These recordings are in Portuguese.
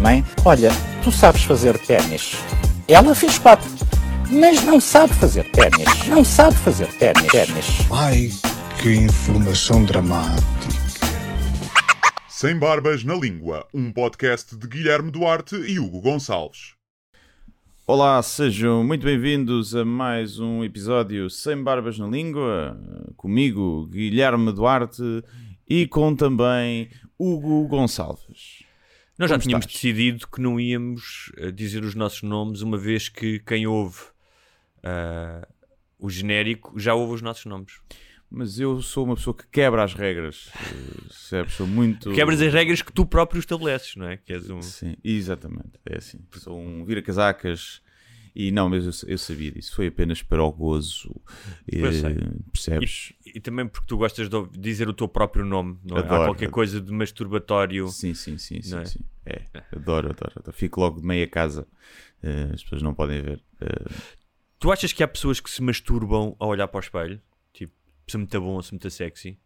Mãe, olha, tu sabes fazer ténis. Ela fez quatro, mas não sabe fazer ténis. Não sabe fazer ténis. ténis. Ai, que informação dramática. Sem Barbas na Língua, um podcast de Guilherme Duarte e Hugo Gonçalves. Olá, sejam muito bem-vindos a mais um episódio Sem Barbas na Língua, comigo, Guilherme Duarte, e com também Hugo Gonçalves. Nós já tínhamos estás? decidido que não íamos eh, dizer os nossos nomes, uma vez que quem ouve ah, o genérico já ouve os nossos nomes. Mas eu sou uma pessoa que quebra as regras, eh, percebes? Sou muito... Quebras as regras que tu próprio estabeleces, não é? Que és um... Sim, exatamente, é assim. Sou um vira-casacas e não, mas eu, eu sabia disso, foi apenas para o gozo, sei. percebes? E também porque tu gostas de dizer o teu próprio nome, não é? Há Adoro. qualquer coisa de masturbatório. Sim, sim, sim, sim, Não é? sim. É, adoro, adoro, adoro. Fico logo de meia casa, eh, as pessoas não podem ver. eh, Tu achas que há pessoas que se masturbam a olhar para o espelho? Tipo, se muito bom ou se muito sexy?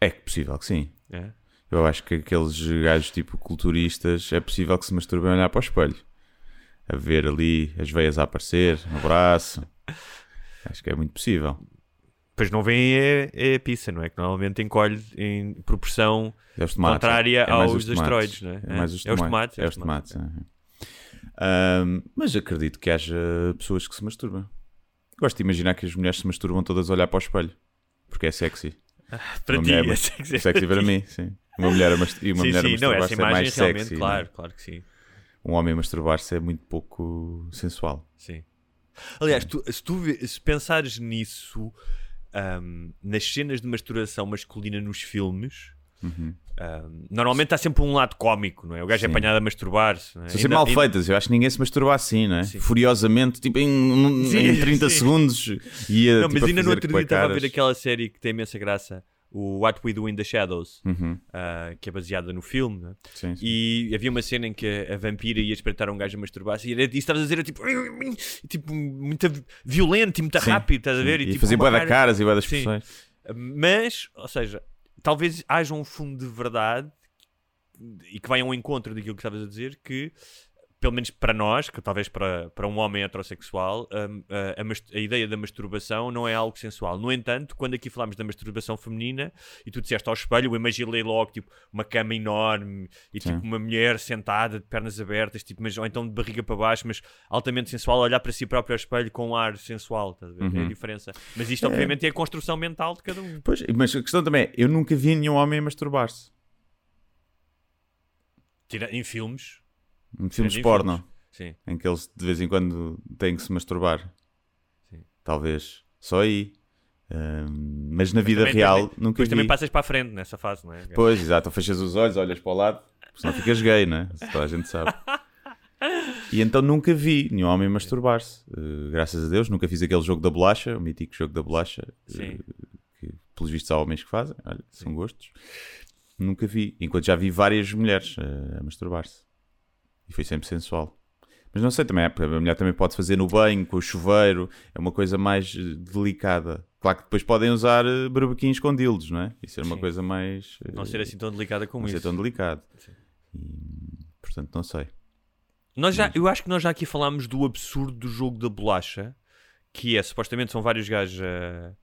É possível que sim. É? Eu acho que aqueles gajos tipo culturistas é possível que se masturbem a olhar para o espelho. A ver ali as veias a aparecer no braço. Acho que é muito possível. Pois não vem é, é a pizza, não é? Que normalmente encolhe em proporção É tomates. contrária é aos os tomates. asteroides, não é? É mais os É os tomates. tomates, É os tomates. é. Ahm, mas acredito que haja pessoas que se masturbam. Gosto de imaginar que as mulheres se masturbam todas a olhar para o espelho. Porque é sexy. Para Uma ti, mulher é é sexy, sexy para mim, sim. Uma mulher a mast- e uma sim, mulher sim, não, essa masturbar-se é mais sexy. claro, não é? claro que sim. Um homem a masturbar-se é muito pouco sensual. sim. Aliás, tu- se tu se pensares nisso, ahm, nas cenas de masturação masculina nos filmes, ahm, normalmente há sempre um lado cómico, não é? O gajo é Uhum. Sim. apanhado a masturbar-se. não é? São sempre mal feitas. Eu acho que ninguém se masturba assim, não é? Sim. Furiosamente, tipo em, em 30 sim. segundos. Ia, Não, tipo, mas ainda no outro dia estava a ver aquela série que tem imensa graça, o What We Do in the Shadows, Uhum, ah, que é baseada no filme, né? sim, sim. E havia uma cena em que a, a vampira ia espreitar um gajo a masturbar-se e era- e estavas a dizer tipo, tipo muito violento e muito Sim, rápido, estás a ver? E, tipo, fazia bué da cara- caras e bué das expressões. Mas, ou seja, talvez haja um fundo de verdade e que vai ao encontro daquilo que estavas a dizer, que pelo menos para nós, que talvez para, para um homem heterossexual, hum, a, a a ideia da masturbação não é algo sensual. No entanto, quando aqui falámos da masturbação feminina e tu disseste ao espelho, eu imaginei logo tipo, uma cama enorme e Sim. tipo uma mulher sentada de pernas abertas, tipo, mas, ou então de barriga para baixo, mas altamente sensual, olhar para si próprio ao espelho com um ar sensual. Ver? É a Uhum. diferença. Mas isto, obviamente, é a construção mental de cada um. Pois, mas a questão também é: eu nunca vi nenhum homem masturbar-se. Em filmes. Filmes em porno, filmes. Em que eles de vez em quando têm que se masturbar. Sim. Talvez. Só aí. Mas na vida Também- real também- nunca Depois vi. também passas para a frente nessa fase, não é? Pois, exato. Fechas os olhos, olhas para o lado, senão ficas gay, né? Isso Toda a gente sabe. E então nunca vi nenhum homem masturbar-se. Uh, graças a Deus, nunca fiz aquele jogo da bolacha, o mítico jogo da bolacha, Sim. uh, que pelos vistos há homens que fazem, olha, são gostos. Nunca vi, enquanto já vi várias mulheres uh, a masturbar-se. E foi sempre sensual. Mas não sei também, é, a mulher também pode fazer no banho, com o chuveiro, é uma coisa mais uh, delicada. Claro que depois podem usar uh, barbequins com dildos, não é? Isso é uma Sim. coisa mais. Não uh, ser assim tão delicada como não ser isso. tão delicado. Sim. E, portanto, não sei. Nós já, eu acho que nós já aqui falámos do absurdo do jogo da bolacha, que é supostamente são vários gajos a,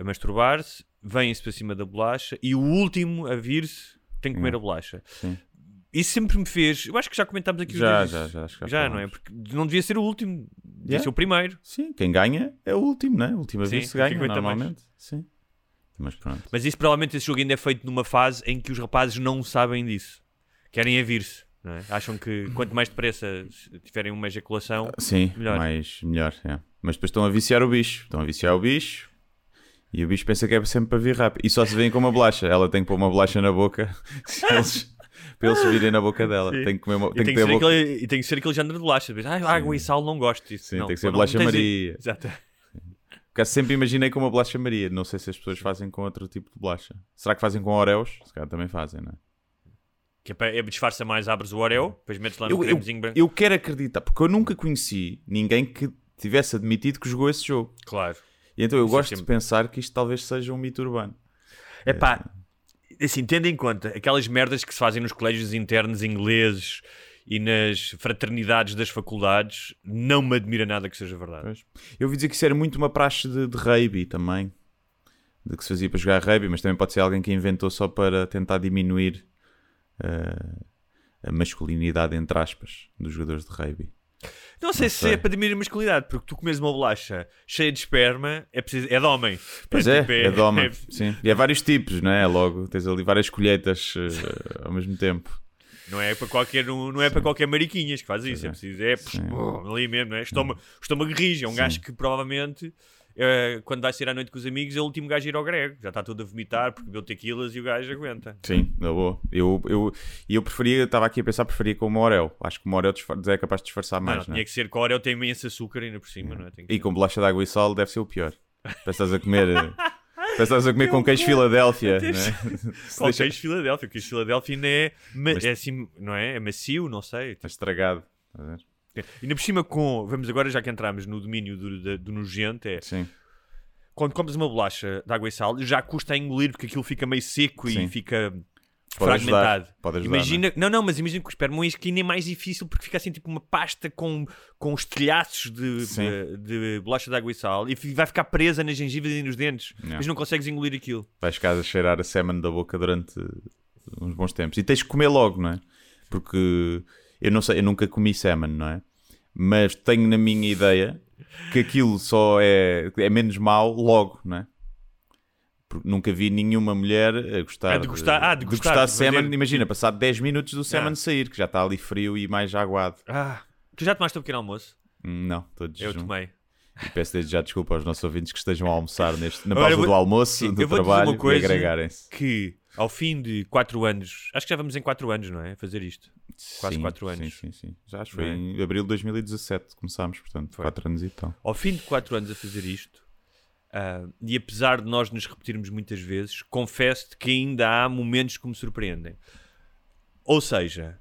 a masturbar-se, vêm-se para cima da bolacha e o último a vir-se tem que comer Hum. a bolacha. Sim. Isso sempre me fez. Eu acho que já comentámos aqui os Já, dois já, já, acho que já Já, não é? Porque não devia ser o último, devia Yeah. ser o primeiro. Sim, quem ganha é o último, né? A última Sim, vez se ganha, aguenta mais. normalmente. Sim. Mas pronto. Mas isso provavelmente esse jogo ainda é feito numa fase em que os rapazes não sabem disso. Querem a vir-se. não é? Acham que quanto mais depressa tiverem uma ejaculação, Sim, Melhor. mais melhor. é. Mas depois estão a viciar o bicho. Estão a viciar o bicho. E o bicho pensa que é sempre para vir rápido. E só se vêem com uma bolacha. Ela tem que pôr uma bolacha na boca. Se eles, para eles virem na boca dela. Sim. Tem que comer uma, E tem tem, que que ter boca. aquele, e tem que ser aquele género de bolacha. Ah, água e sal não gosto disso. Sim, não, tem que ser bolacha Maria. Exato. Porque sempre imaginei com uma bolacha Maria. Não sei se as pessoas fazem com outro tipo de bolacha. Será que fazem com Oreos? Se calhar também fazem, não é? Que é, é disfarça mais, abres o Oreo, depois metes lá no Eu, cremezinho branco. eu quero acreditar, porque eu nunca conheci ninguém que tivesse admitido que jogou esse jogo. Claro. E então eu é gosto de sempre- pensar que isto talvez seja um mito urbano. É pá, assim, tendo em conta aquelas merdas que se fazem nos colégios internos ingleses e nas fraternidades das faculdades, não me admira nada que seja verdade. Pois. Eu ouvi dizer que isso era muito uma praxe de, de rugby também. De que se fazia para jogar rugby, mas também pode ser alguém que inventou só para tentar diminuir eh, a masculinidade, entre aspas, dos jogadores de rugby. Não sei Não se sei. é para diminuir a masculinidade, porque tu comes uma bolacha cheia de esperma, é, preciso, é de homem. Pois é, tipo, é, de homem. é- Sim. E há vários tipos, não é? Logo, tens ali várias colheitas eh, ao mesmo tempo. Não é para qualquer, não é para qualquer mariquinhas que faz isso, é é. preciso, é Sim. pô, ali mesmo, não é? Estômago, estômago rige, é um gajo que provavelmente eh, quando vai sair à noite com os amigos é o último gajo a ir ao grego, já está todo a vomitar porque bebeu tequilas e o gajo aguenta. Sim, na boa. Eu, eu, eu preferia, estava aqui a pensar, preferia com o Morel. Acho que o Morel é capaz de disfarçar Não, mais, não, não é? tinha que ser que o Oreo tem imenso açúcar ainda por cima, não é? Tem que E com bolacha de água e sal deve ser o pior. Estás a comer. eh, estás a comer com queijo Filadélfia, não é? Se Com deixa- queijo Filadélfia, o queijo Filadélfia ainda é, ma- Mas- é assim, não é? É macio, não sei. Está estragado. estás a ver? Ainda por cima com, vamos agora já que entramos no domínio do, do, do nojento, é Sim. quando comes uma bolacha de água e sal, já custa a engolir porque aquilo fica meio seco Sim. e fica Pode fragmentado. ajudar. Pode ajudar. Imagina, não, não, mas imagina que o esperma é que ainda é mais difícil porque fica assim tipo uma pasta com, com os telhaços de, de, de bolacha de água e sal e vai ficar presa nas gengivas e nos dentes, Não. mas não consegues engolir aquilo. não é? Vais ficar a cheirar a semen da boca durante uns bons tempos. E tens que comer logo, não é? Porque eu não sei, eu nunca comi semen, não é? Mas tenho na minha ideia que aquilo só é, é menos mau logo, não é? Porque nunca vi nenhuma mulher a gostar, Ah, de gostar- ah, de gostar, gostar de de semen. fazer- Imagina, passar 10 minutos do semen Ah. sair, que já está ali frio e mais aguado. Ah, tu já tomaste o pequeno almoço? Hum, Não, estou de Eu tomei. E peço desde já desculpa aos nossos ouvintes que estejam a almoçar neste, na pausa do almoço, Sim, do eu vou dizer trabalho uma coisa e agregarem-se. que ao fim de 4 anos, acho que já vamos em 4 anos, não é? Fazer isto. Quase Sim, quatro anos. Sim, sim, sim. Já acho que foi é? em abril de 2017 que começámos, portanto, Foi. 4 anos e tal. Ao fim de 4 anos a fazer isto, ah, e apesar de nós nos repetirmos muitas vezes, confesso-te que ainda há momentos que me surpreendem. Ou seja,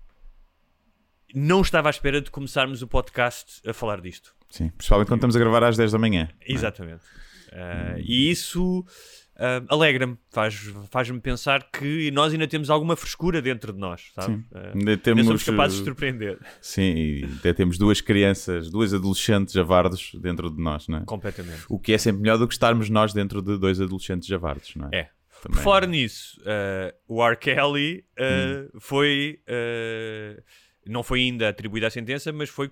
não estava à espera de começarmos o podcast a falar disto. Sim, principalmente quando estamos a gravar às 10 da manhã. é? Exatamente. Ah, e isso ah, alegra-me, faz- faz-me pensar que nós ainda temos alguma frescura dentro de nós, sabe? Sim. Ainda ainda temos, somos capazes de uh, surpreender Sim, e até temos duas crianças, duas adolescentes javardos dentro de nós, não é? completamente. O que é sempre melhor do que estarmos nós dentro de dois adolescentes javardos, não é? É. Também. Por falar nisso, uh, o R. Kelly uh, Hum. foi. uh, não foi ainda atribuída a sentença, mas foi,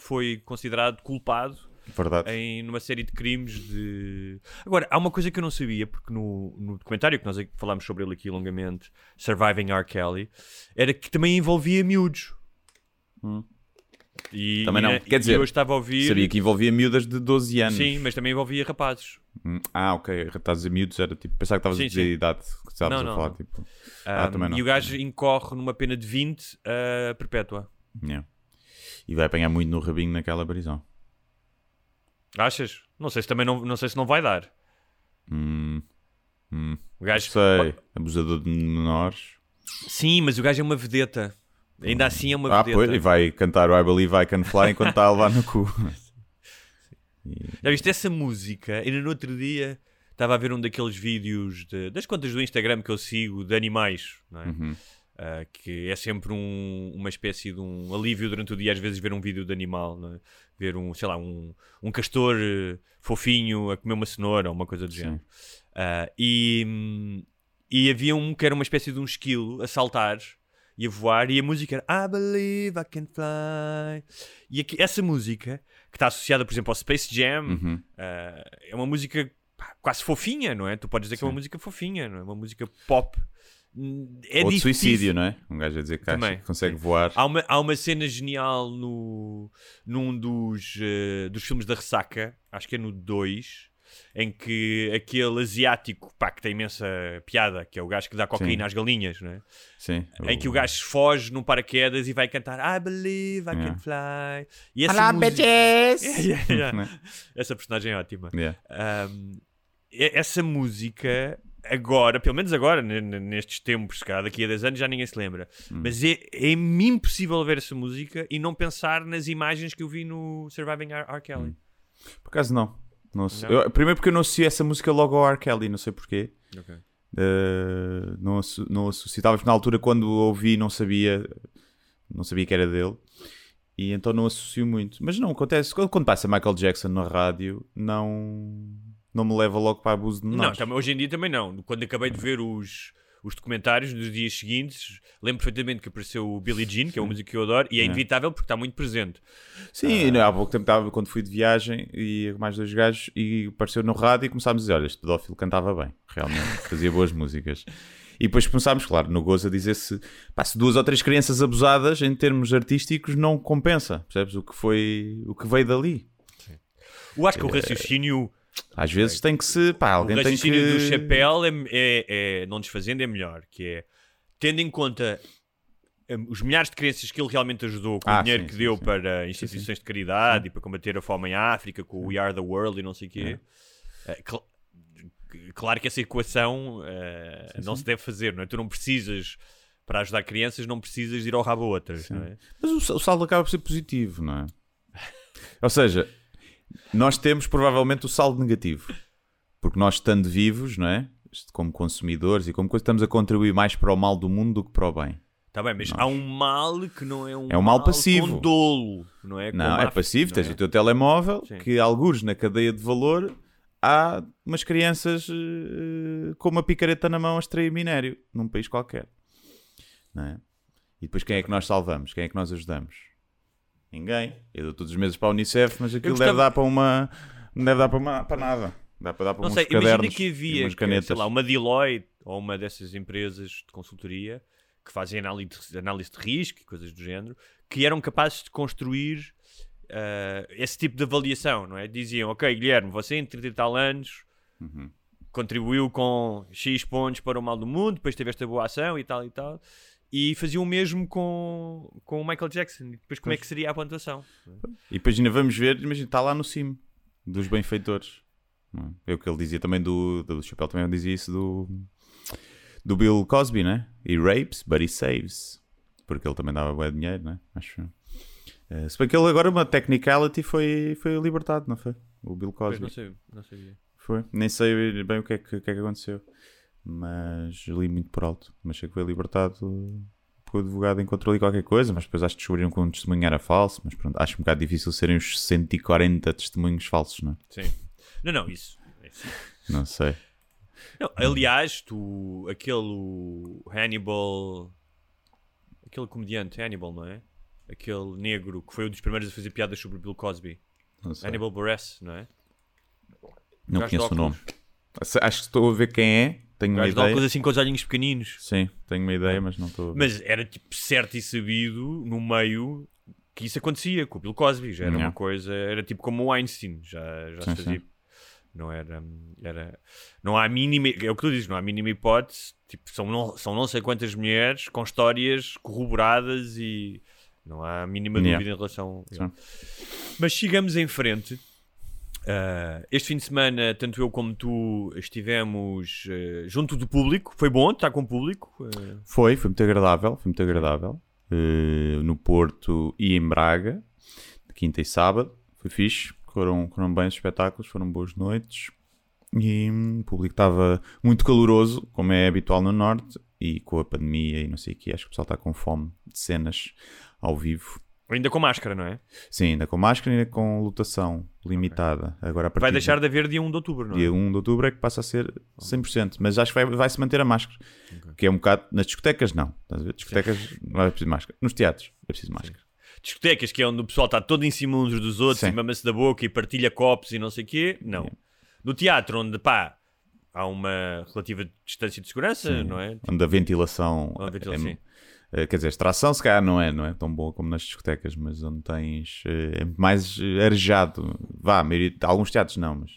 foi considerado culpado Verdade. em numa série de crimes de. Agora, há uma coisa que eu não sabia, porque no, no documentário que nós falámos sobre ele aqui longamente, Surviving R. Kelly, era que também envolvia miúdos. Hum. E, Também não. e- Quer dizer, eu estava a ouvir. Sabia que envolvia miúdas de 12 anos. Sim, mas também envolvia rapazes. Hum, Ah, ok. Estás a dizer miúdos, era tipo. Pensava que estavas a dizer sim. idade que estavas a falar. Tipo, Ah, Um, também não. E o gajo incorre numa pena de 20 a perpétua. yeah. E vai apanhar muito no rabinho naquela prisão. Achas? Não sei se também não, não sei se não vai dar. Hum, hum. O gajo, Sei. Abusador de menores. sim, mas o gajo é uma vedeta. Ainda assim é uma Ah, vedeta. pois. E vai cantar o I Believe I Can Fly enquanto está a levar no cu. Já viste essa música? Ainda no outro dia estava a ver um daqueles vídeos de- das contas do Instagram que eu sigo de animais, não é? Uhum. Ah, que é sempre um- uma espécie de um alívio durante o dia, às vezes ver um vídeo de animal, não é? ver um, sei lá, um, um castor eh, fofinho a comer uma cenoura ou uma coisa do Sim. género. Ah, e, hum, e havia um que era uma espécie de um esquilo a saltar e a voar, e a música era I believe I can fly. E aqui- essa música, que está associada, por exemplo, ao Space Jam, Uhum. ah, é uma música quase fofinha, não é? Tu podes dizer que é uma Sim. música fofinha, não é? Uma música pop. É Ou de difícil. suicídio, não é? Um gajo a dizer que acha que consegue voar. Há uma, há uma cena genial no, num dos, eh, dos filmes da ressaca, acho que é no 2, em que aquele asiático, pá, que tem imensa piada, que é o gajo que dá cocaína Sim. às galinhas, não é? Sim. Em que o gajo foge num paraquedas e vai cantar I believe I Yeah. can fly. E essa Olá, música- bitches! Yeah, yeah. Né? Essa personagem é ótima. Yeah. Um, essa música, agora, pelo menos agora, nestes tempos, calhar daqui a 10 anos já ninguém se lembra, Hum. mas é, é impossível ver essa música e não pensar nas imagens que eu vi no Surviving R. R. Kelly. Por acaso não. Não Não? eu- primeiro porque eu não associo essa música logo ao R. Kelly, não sei porquê. Ok. Uh, não, não associo. Talvez na altura quando ouvi não sabia, não sabia que era dele. E então não associo muito. Mas não, acontece. Quando, quando passa Michael Jackson na rádio, não, não me leva logo para abuso de Não, menores. também, hoje em dia também não. Quando acabei de ver os, os documentários dos dias seguintes, lembro perfeitamente que apareceu o Billie Jean, que é uma música que eu adoro, e é É. inevitável porque está muito presente. Sim, e há pouco tempo estava quando fui de viagem e mais dois gajos e apareceu no rádio e começámos a dizer: Olha, este pedófilo cantava bem, realmente, fazia boas músicas. E depois começámos, claro, no gozo a dizer se, pá, se duas ou três crianças abusadas em termos artísticos não compensa, percebes? O que foi, o que veio dali. Eu acho que o raciocínio, Às vezes tem que se, pá, o alguém tem raciocínio que. do chapéu é, é- é- não desfazendo, é melhor, que é tendo em conta hum, os milhares de crianças que ele realmente ajudou com Ah, o dinheiro sim, que sim, deu sim. para instituições de caridade e para combater a fome em África com o We Are the World e não sei o quê. É, cl- claro que essa equação eh, não se deve fazer, não é? Tu não precisas, para ajudar crianças, não precisas ir ao rabo a outras, é? Mas o, o saldo acaba por ser positivo, não é? Ou seja, nós temos provavelmente o saldo negativo. Porque nós estando vivos, não é? Como consumidores e como coisa, estamos a contribuir mais para o mal do mundo do que para o bem. Está bem, mas há um mal que não é um, É um mal passivo. com dolo, não é? Não, é passivo, não tens é? o teu telemóvel, Sim. que algures na cadeia de valor há umas crianças eh, com uma picareta na mão a extrair minério num país qualquer. Não é? E depois quem é que nós salvamos? Quem é que nós ajudamos? Ninguém. Eu dou todos os meses para a Unicef, mas aquilo gostava- deve dar para uma. Não deve dar para, uma, para nada. Dá para dar para Não uns sei, imagina cadernos que e havia, que, sei lá, uma Deloitte ou uma dessas empresas de consultoria que fazem análise de, análise de risco e coisas do género, que eram capazes de construir ah, esse tipo de avaliação, não é? Diziam, ok, Guilherme, você em 30 e tal anos Uhum. contribuiu com X pontos para o mal do mundo, depois teve esta boa ação e tal e tal. E faziam o mesmo com, com o Michael Jackson. E depois como é que seria a pontuação? E depois ainda vamos ver, imagina, está lá no cimo dos benfeitores. É É o que ele dizia também do, do Chapéu, também dizia isso do, do Bill Cosby, né? He rapes, but he saves. Porque ele também dava bué dinheiro, né? Acho. Eh, se bem que ele agora, uma technicality, foi, foi libertado, não foi? O Bill Pois Cosby. não, sei, não sabia. Foi. Nem sei bem o que é que, o que, é que aconteceu. Mas li muito por alto. Mas sei que foi libertado porque o advogado encontrou ali qualquer coisa, mas depois acho que descobriram que um testemunho era falso. Mas pronto, acho um bocado difícil serem os 140 testemunhos falsos, não é? Sim. Não, não, isso. isso. Não sei. Não, aliás, tu, aquele Hannibal, aquele comediante Hannibal, não é? Aquele negro que foi um dos primeiros a fazer piadas sobre Bill Cosby. Hannibal Buress, não é? não conheço o nome. Acho que estou a ver quem é. Tenho uma ideia. óculos assim com os olhinhos pequeninos. Sim, tenho uma ideia, mas não estou. Mas era tipo certo e sabido no meio que isso acontecia com o Bill Cosby. Já era Yeah. uma coisa, era tipo como o Einstein, já, já Sim, se fazia. sim. Não era, era. Não há mínima. É o que tu dizes, não há mínima hipótese. Tipo, são, não, são não sei quantas mulheres com histórias corroboradas e não há a mínima Yeah. dúvida em relação. Sim. Mas chegamos em frente. Ah, este fim de semana, tanto eu como tu estivemos eh, junto do público. Foi bom estar com o público. eh, Foi, foi muito agradável, foi muito agradável. No Porto e em Braga, quinta e sábado, foi fixe. Foram, foram bem os espetáculos, foram boas noites. E hum, o público estava muito caloroso, como é habitual no Norte, e com a pandemia e não sei o que, acho que o pessoal está com fome de cenas ao vivo. Ainda com máscara, não é? Sim, ainda com máscara e ainda com lotação limitada. Agora, a partir Vai de- deixar de haver dia 1 de outubro, não é? Dia 1 de outubro é que passa a ser 100%, mas acho que vai, vai se manter a máscara. Que é um bocado. Nas discotecas, não. Ver? Discotecas não é preciso máscara. Nos teatros é preciso máscara. Discotecas, que é onde o pessoal está todo em cima uns dos outros Sim. e mama-se da boca e partilha copos e não sei o quê. Não. No teatro, onde pá, há uma relativa distância de segurança, não é? Onde a ventilação. A ventilação, é, é, quer dizer, a extração, se calhar, não é, não é tão boa como nas discotecas, mas onde tens. é, é mais eh, arejado. Vá, maioria, alguns teatros não, mas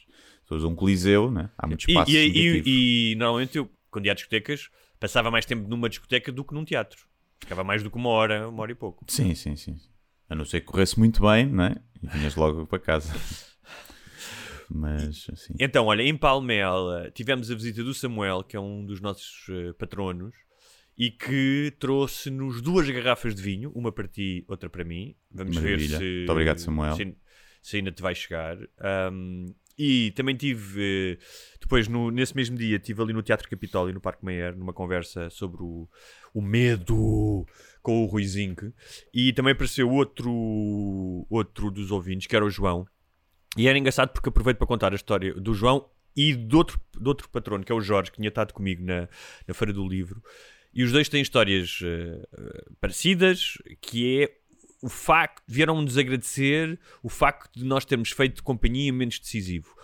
pessoas um coliseu, né? há muito E, espaço. e, negativo. e- e, normalmente eu, quando ia a discotecas, passava mais tempo numa discoteca do que num teatro. Ficava mais do que uma hora, uma hora e pouco. Sim, sim, sim. A não ser que corresse muito bem, não é? E vinhas logo para casa. Mas, assim. Então, olha, em Palmela tivemos a visita do Samuel, que é um dos nossos eh, patronos, e que trouxe-nos duas garrafas de vinho, uma para ti, outra para mim. Vamos Maravilha. ver se. Muito obrigado, Samuel. Se, se ainda te vai chegar. Ahm, e também tive, eh, depois no- nesse mesmo dia, estive ali no Teatro Capitólio, no Parque Meyer, numa conversa sobre o, o medo com o Rui Zinck. E também apareceu outro, outro dos ouvintes, que era o João. E era engraçado porque aproveito para contar a história do João e de outro, de outro patrono, que é o Jorge, que tinha estado comigo na, na Feira do Livro. E os dois têm histórias eh, parecidas, que é o facto, vieram-nos agradecer o facto de nós termos feito companhia em momentos decisivo.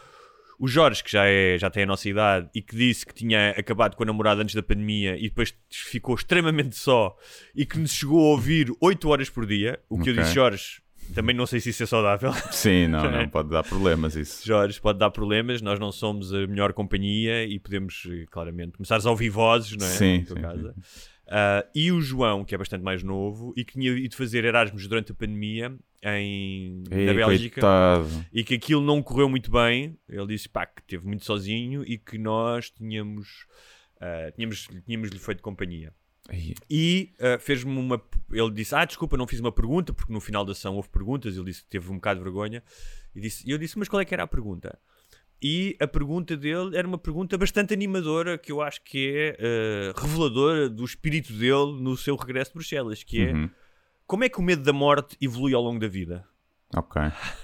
O Jorge, que já, é, já tem a nossa idade e que disse que tinha acabado com a namorada antes da pandemia e depois ficou extremamente só e que nos chegou a ouvir 8 horas por dia, o que eu Ok. disse, Jorge, também não sei se isso é saudável. Sim, não, É. não pode dar problemas isso. Jorge, pode dar problemas, nós não somos a melhor companhia e podemos, eh, claramente, começar a ouvir vozes, não é? Sim, Na sim, casa. Ah, e o João, que é bastante mais novo e que tinha ido fazer Erasmus durante a pandemia em, na Ei, Bélgica coitado. e que aquilo não correu muito bem. Ele disse pá, que esteve muito sozinho e que nós tínhamos, ah, tínhamos, tínhamos lhe feito companhia. E ah, fez-me uma. Ele disse: Ah, desculpa, não fiz uma pergunta, porque no final da ação houve perguntas. Ele disse que teve um bocado de vergonha. E disse, eu disse: Mas qual é que era a pergunta? E a pergunta dele era uma pergunta bastante animadora, que eu acho que é ah, reveladora do espírito dele no seu regresso de Bruxelas, que é Uhum. como é que o medo da morte evolui ao longo da vida? Ok.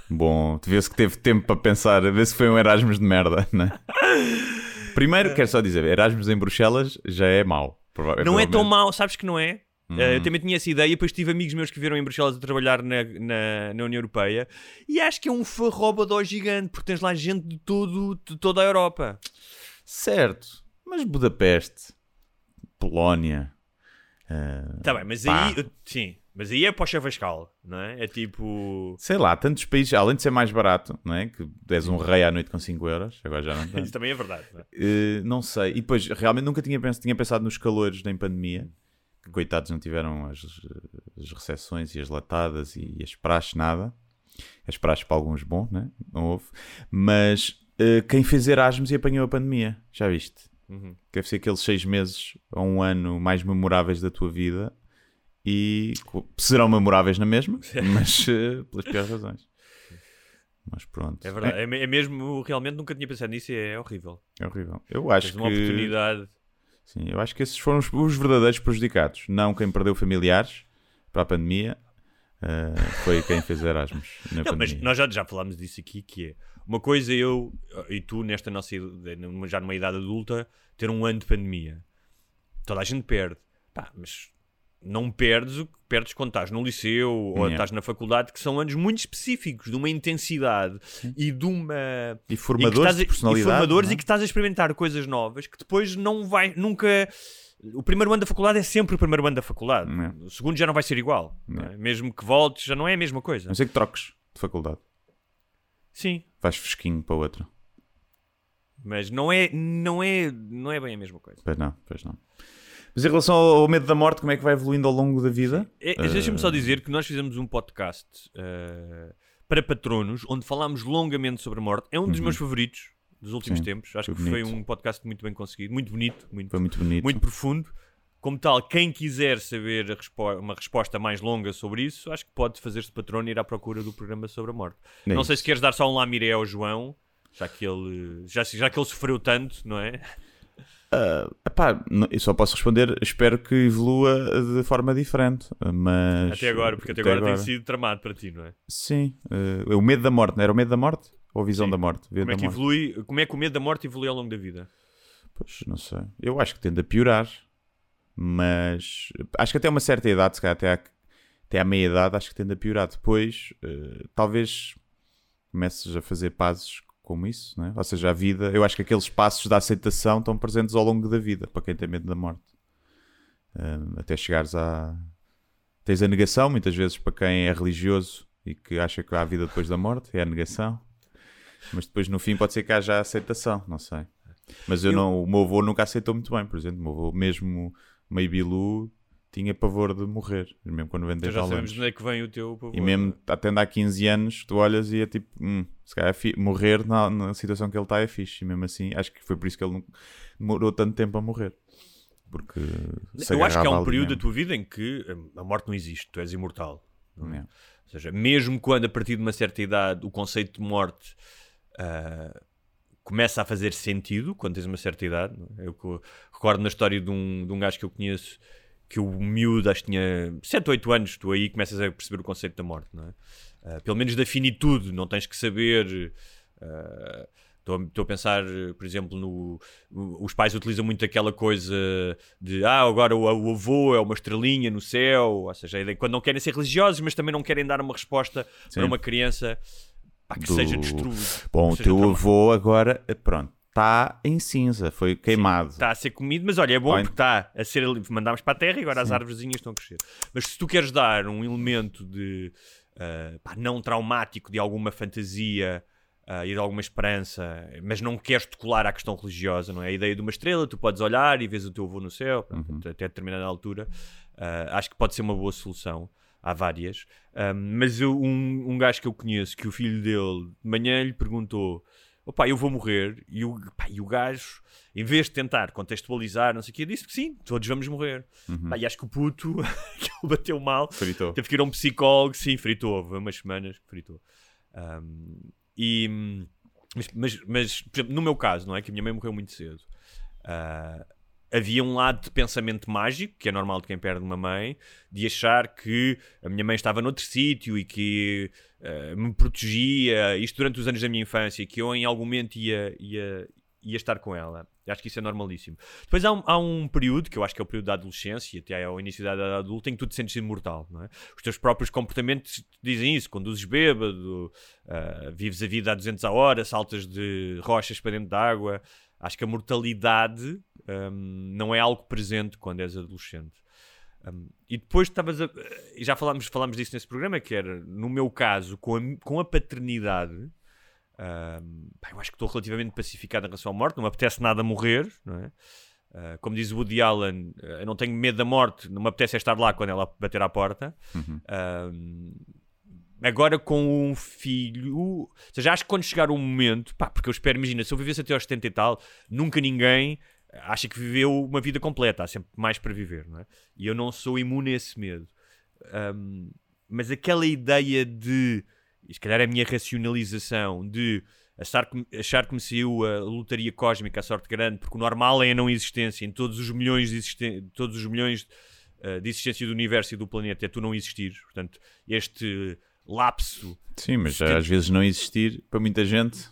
Bom, tu vê-se que teve tempo para pensar, a ver se foi um Erasmus de merda, né? Primeiro, quero só dizer, Erasmus em Bruxelas já é mau. Prova- Não é tão mau, sabes que não é? Uh, eu também tinha essa ideia, depois tive amigos meus que viram em Bruxelas a trabalhar na, na, na União Europeia e acho que é um farrobadó gigante, porque tens lá gente de, todo, de toda a Europa. Certo, mas Budapeste, Polónia. ah, Tá bem, mas Pá. aí, uh, sim, mas aí é para o Chavascal, não é? É tipo. Sei lá, tantos países, além de ser mais barato, não é? Que és um rei à noite com 5 euros, agora já não Isso tem. também é verdade. Não é? Eh, não sei. E depois, realmente nunca tinha, pens- tinha pensado nos calores da pandemia. Que coitados não tiveram as, as recepções e as latadas e as praxes, nada. As praxes para alguns bom, né? Não houve. Mas eh, quem fez Erasmus e apanhou a pandemia, já viste? Uhum. Deve ser aqueles seis meses ou um ano mais memoráveis da tua vida e serão memoráveis na mesma, mas eh, pelas piores razões. Mas pronto. É verdade, é, me- é mesmo, realmente nunca tinha pensado nisso e é horrível. É horrível. Eu acho Tens uma que... oportunidade. Sim, eu acho que esses foram os, os verdadeiros prejudicados. Não quem perdeu familiares para a pandemia, eh, foi quem fez Erasmus na Não, mas nós já, já falámos disso aqui, que é uma coisa eu e tu, nesta nossa já numa idade adulta, ter um ano de pandemia. Toda a gente perde. Pá, mas não perdes o que perdes quando estás no liceu ou Yeah. estás na faculdade, que são anos muito específicos, de uma intensidade e de uma. E e formadores estás a- de personalidade. E formadores é? e que estás a experimentar coisas novas que depois não vai. Nunca. O primeiro ano da faculdade é sempre o primeiro ano da faculdade. Não é. O segundo já não vai ser igual. não é? Mesmo que voltes, já não é a mesma coisa. A não ser que troques de faculdade. Sim. Vais fresquinho para outra. Mas não é, não é, não é bem a mesma coisa. Pois não, pois não. Mas em relação ao medo da morte, como é que vai evoluindo ao longo da vida? É, Deixa-me só dizer que nós fizemos um podcast eh, para patronos onde falámos longamente sobre a morte. É um dos meus favoritos dos últimos Uhum. Sim, tempos. Acho foi que foi bonito. um podcast muito bem conseguido, muito bonito, muito, Foi muito bonito. muito profundo. Como tal, quem quiser saber respo- uma resposta mais longa sobre isso, acho que pode fazer-se patrono e ir à procura do programa sobre a morte. É não sei isso. se queres dar só um lamiré ao João, já que ele, já, já que ele sofreu tanto, não é? Epá, não- eu só posso responder, espero que evolua de forma diferente. Mas. Até agora, porque até, agora, tem sido tramado para ti, não é? Sim. eh, o medo da morte, não era o medo da morte? Ou a visão Sim. da morte? Como é que morte. evolui, como é que o medo da morte evolui ao longo da vida? Pois, não sei. Eu acho que tende a piorar. Mas acho que até uma certa idade, se calhar até à, até à meia idade, acho que tende a piorar. Depois, eh, talvez comeces a fazer pazes como isso, né? Ou seja, a vida, eu acho que aqueles passos da aceitação estão presentes ao longo da vida, para quem tem medo da morte. Eh, até chegares à. Tens a negação, muitas vezes, para quem é religioso e que acha que há vida depois da morte, é a negação. Mas depois no fim pode ser que haja aceitação, não sei. Mas eu, não, o meu avô nunca aceitou muito bem, por exemplo. O meu avô, mesmo meio bilu, tinha pavor de morrer, mesmo quando vendem Então já sabemos de onde é que vem o teu pavor. E mesmo até há 15 anos, tu olhas e é tipo, hum, se calhar é morrer na, na situação que ele está é fixe. E mesmo assim, acho que foi por isso que ele não demorou tanto tempo a morrer. Porque Eu acho que há um período da mesmo. tua vida em que a morte não existe, tu és imortal. é? É. Ou seja, mesmo quando a partir de uma certa idade o conceito de morte ah, começa a fazer sentido, quando tens uma certa idade, é? eu co- recordo na história de um, de um gajo que eu conheço que o miúdo, acho que tinha 7 ou 8 anos, tu aí começas a perceber o conceito da morte, não é? Ah, pelo menos da finitude, não tens que saber. ah, Estou a- estou a pensar, por exemplo, no. Os pais utilizam muito aquela coisa de ah, agora o, o avô é uma estrelinha no céu, ou seja, quando não querem ser religiosos, mas também não querem dar uma resposta Sim. para uma criança pá, que Do- seja destruída. Bom, o teu avô agora, eh, pronto, está em cinza, foi queimado. Está a ser comido, mas olha, é bom Olha. porque está a ser. ali- Mandámos para a terra e agora as árvorezinhas estão a crescer. Mas se tu queres dar um elemento de ah, pá, não traumático de alguma fantasia ah, e de alguma esperança, mas não queres te colar à questão religiosa, não é? A ideia de uma estrela, tu podes olhar e vês o teu avô no céu, pronto, Uhum. até determinada altura. Ah, acho que pode ser uma boa solução. Há várias. Mas eu- um, um gajo que eu conheço, que o filho dele de manhã lhe perguntou: Opa, eu vou morrer. E o, pá, e o gajo, em vez de tentar contextualizar, não sei o que, disse que sim, todos vamos morrer. Uhum. Pá, e acho que o puto, que ele bateu mal, Fritou. teve que ir a um psicólogo, sim, fritou, houve umas semanas que fritou. Ahm, e, mas, mas, mas, por exemplo, no meu caso, não é? Que a minha mãe morreu muito cedo. Ah, havia um lado de pensamento mágico, que é normal de quem perde uma mãe, de achar que a minha mãe estava noutro sítio e que ah, me protegia, isto durante os anos da minha infância, que eu em algum momento ia, ia, ia estar com ela. Acho que isso é normalíssimo. Depois há um, há um período, que eu acho que é o período da adolescência, até ao início da idade adulta, em que tu te sentes imortal. É? Os teus próprios comportamentos dizem isso. Conduzes bêbado, ah, vives a vida a 200 a hora, saltas de rochas para dentro da água. Acho que a mortalidade hum, não é algo presente quando és adolescente. Um, e depois estavas a. e Já falámos, falámos disso nesse programa, que era, no meu caso, com a, com a paternidade. um, pá, eu acho que estou relativamente pacificado em relação à morte, não me apetece nada morrer, não é? Uh, como diz Woody Allen, eu não tenho medo da morte, não me apetece é estar lá quando ela bater à porta. Um, agora com um filho, ou seja, acho que quando chegar o momento, pá, porque eu espero, imagina, se eu vivesse até aos 70 e tal, nunca ninguém acha que viveu uma vida completa, há sempre mais para viver, não é? E eu não sou imune a esse medo. Um, mas aquela ideia de, se calhar é a minha racionalização, de achar que, achar que me saiu a lotaria cósmica, a sorte grande, porque o normal é a não existência em todos os milhões de, existen todos os milhões uh, de existência do universo e do planeta, é tu não existires. Portanto, este lapso. Sim, mas Setenta- às vezes não existir para muita gente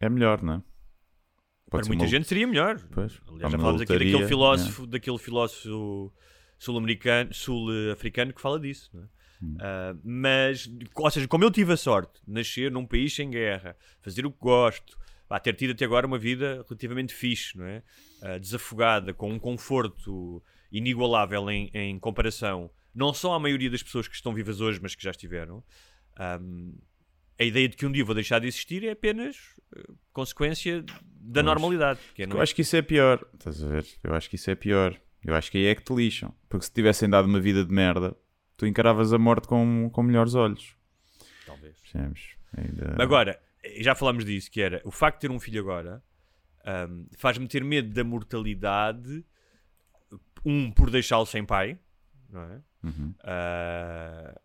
é melhor, não é? para ser muita uma- gente seria melhor. Pois, Aliás, já uma falámos aqui daquele filósofo, daquele filósofo sul-americano, sul-africano que fala disso. não é? Hum. Ah, mas, ou seja, como eu tive a sorte de nascer num país sem guerra, fazer o que gosto, pá, ter tido até agora uma vida relativamente fixe, não é? Ah, desafogada, com um conforto inigualável em, em comparação, não só à maioria das pessoas que estão vivas hoje, mas que já estiveram. ahm, a ideia de que um dia vou deixar de existir é apenas eh, consequência da Pois. normalidade. É, Eu é? acho que isso é pior. Estás a ver? Eu acho que isso é pior. Eu acho que aí é que te lixam. Porque se tivessem dado uma vida de merda, tu encaravas a morte com, com melhores olhos. Talvez. Percebes? Ainda... Agora, eh, já falámos disso, que era o facto de ter um filho agora ahm, faz-me ter medo da mortalidade, um, por deixá-lo sem pai, não é? Uhum. Ah,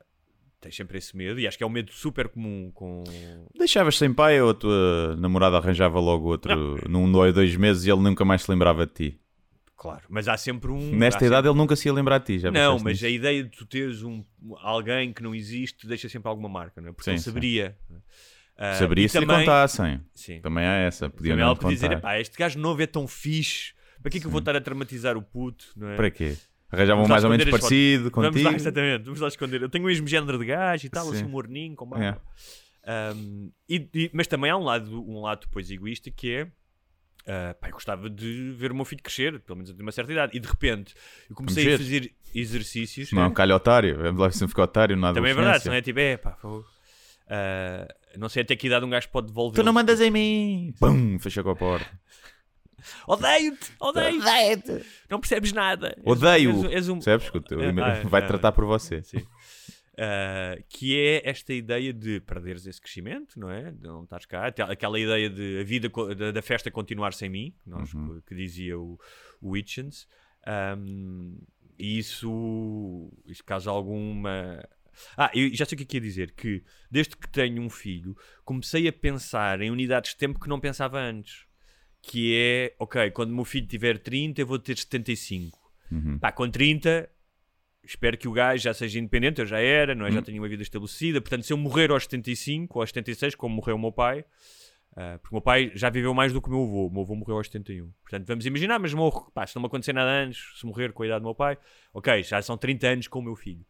tens sempre esse medo, e acho que é um medo super comum com... Deixavas sem pai ou a tua namorada arranjava logo outro num ou dois meses e ele nunca mais se lembrava de ti? Claro, mas há sempre um... Nesta idade ele nunca se ia lembrar de ti. Já Não, mas nisso? a ideia de tu teres um, alguém que não existe deixa sempre alguma marca, não é? Porque Sim, ele sim. saberia. Ah, Saberia se lhe também- contassem. Sim. Também há essa. Podiam não lhe podia dizer, contar. "Epá, este gajo novo é tão fixe, para que é que eu vou estar a traumatizar o puto, não é? Para quê? Arranjavam mais ou menos parecido fotos. Vamos contigo. lá, exatamente, vamos lá esconder. Eu tenho o mesmo género de gajo e tal, Sim. assim, um morninho, com barba. Um, e- e- mas também há um lado, um lado depois egoísta que é. ah, pá, eu gostava de ver o meu filho crescer, pelo menos de uma certa idade, e de repente eu comecei Vamos a ver. fazer exercícios. Não é um calho otário. Vamos lá se não fica otário na Também é verdade, não é? Tipo, é pá, fogo. Ah, não sei até que idade um gajo pode devolver. Tu não mandas em mim! Pum! Fecha com a porta. Odeio-te! Odeio-te! Não percebes nada. Odeio! és- és um- Percebes? Ah, ah, vai ah, tratar por você. Sim. Ah, que é esta ideia de perderes esse crescimento, não é? De não estás cá. Aquela- ideia de a vida da, da festa continuar sem mim, que, nós, Uhum. que, que dizia o, o Hitchens. Ahm, e isso, isso causa alguma. Ah, eu já sei o que é que ia dizer: que desde que tenho um filho, comecei a pensar em unidades de tempo que não pensava antes. Que é, ok, quando o meu filho tiver 30, eu vou ter 75. Uhum. Pá, com 30, espero que o gajo já seja independente, eu já era, não é? Já tenho uma vida estabelecida. Portanto, se eu morrer aos 75 ou aos 76, como morreu o meu pai, ah, porque o meu pai já viveu mais do que o meu avô, o meu avô morreu aos 71. Portanto, vamos imaginar, mas morro, pá, se não me acontecer nada antes, se morrer com a idade do meu pai, ok, já são 30 anos com o meu filho.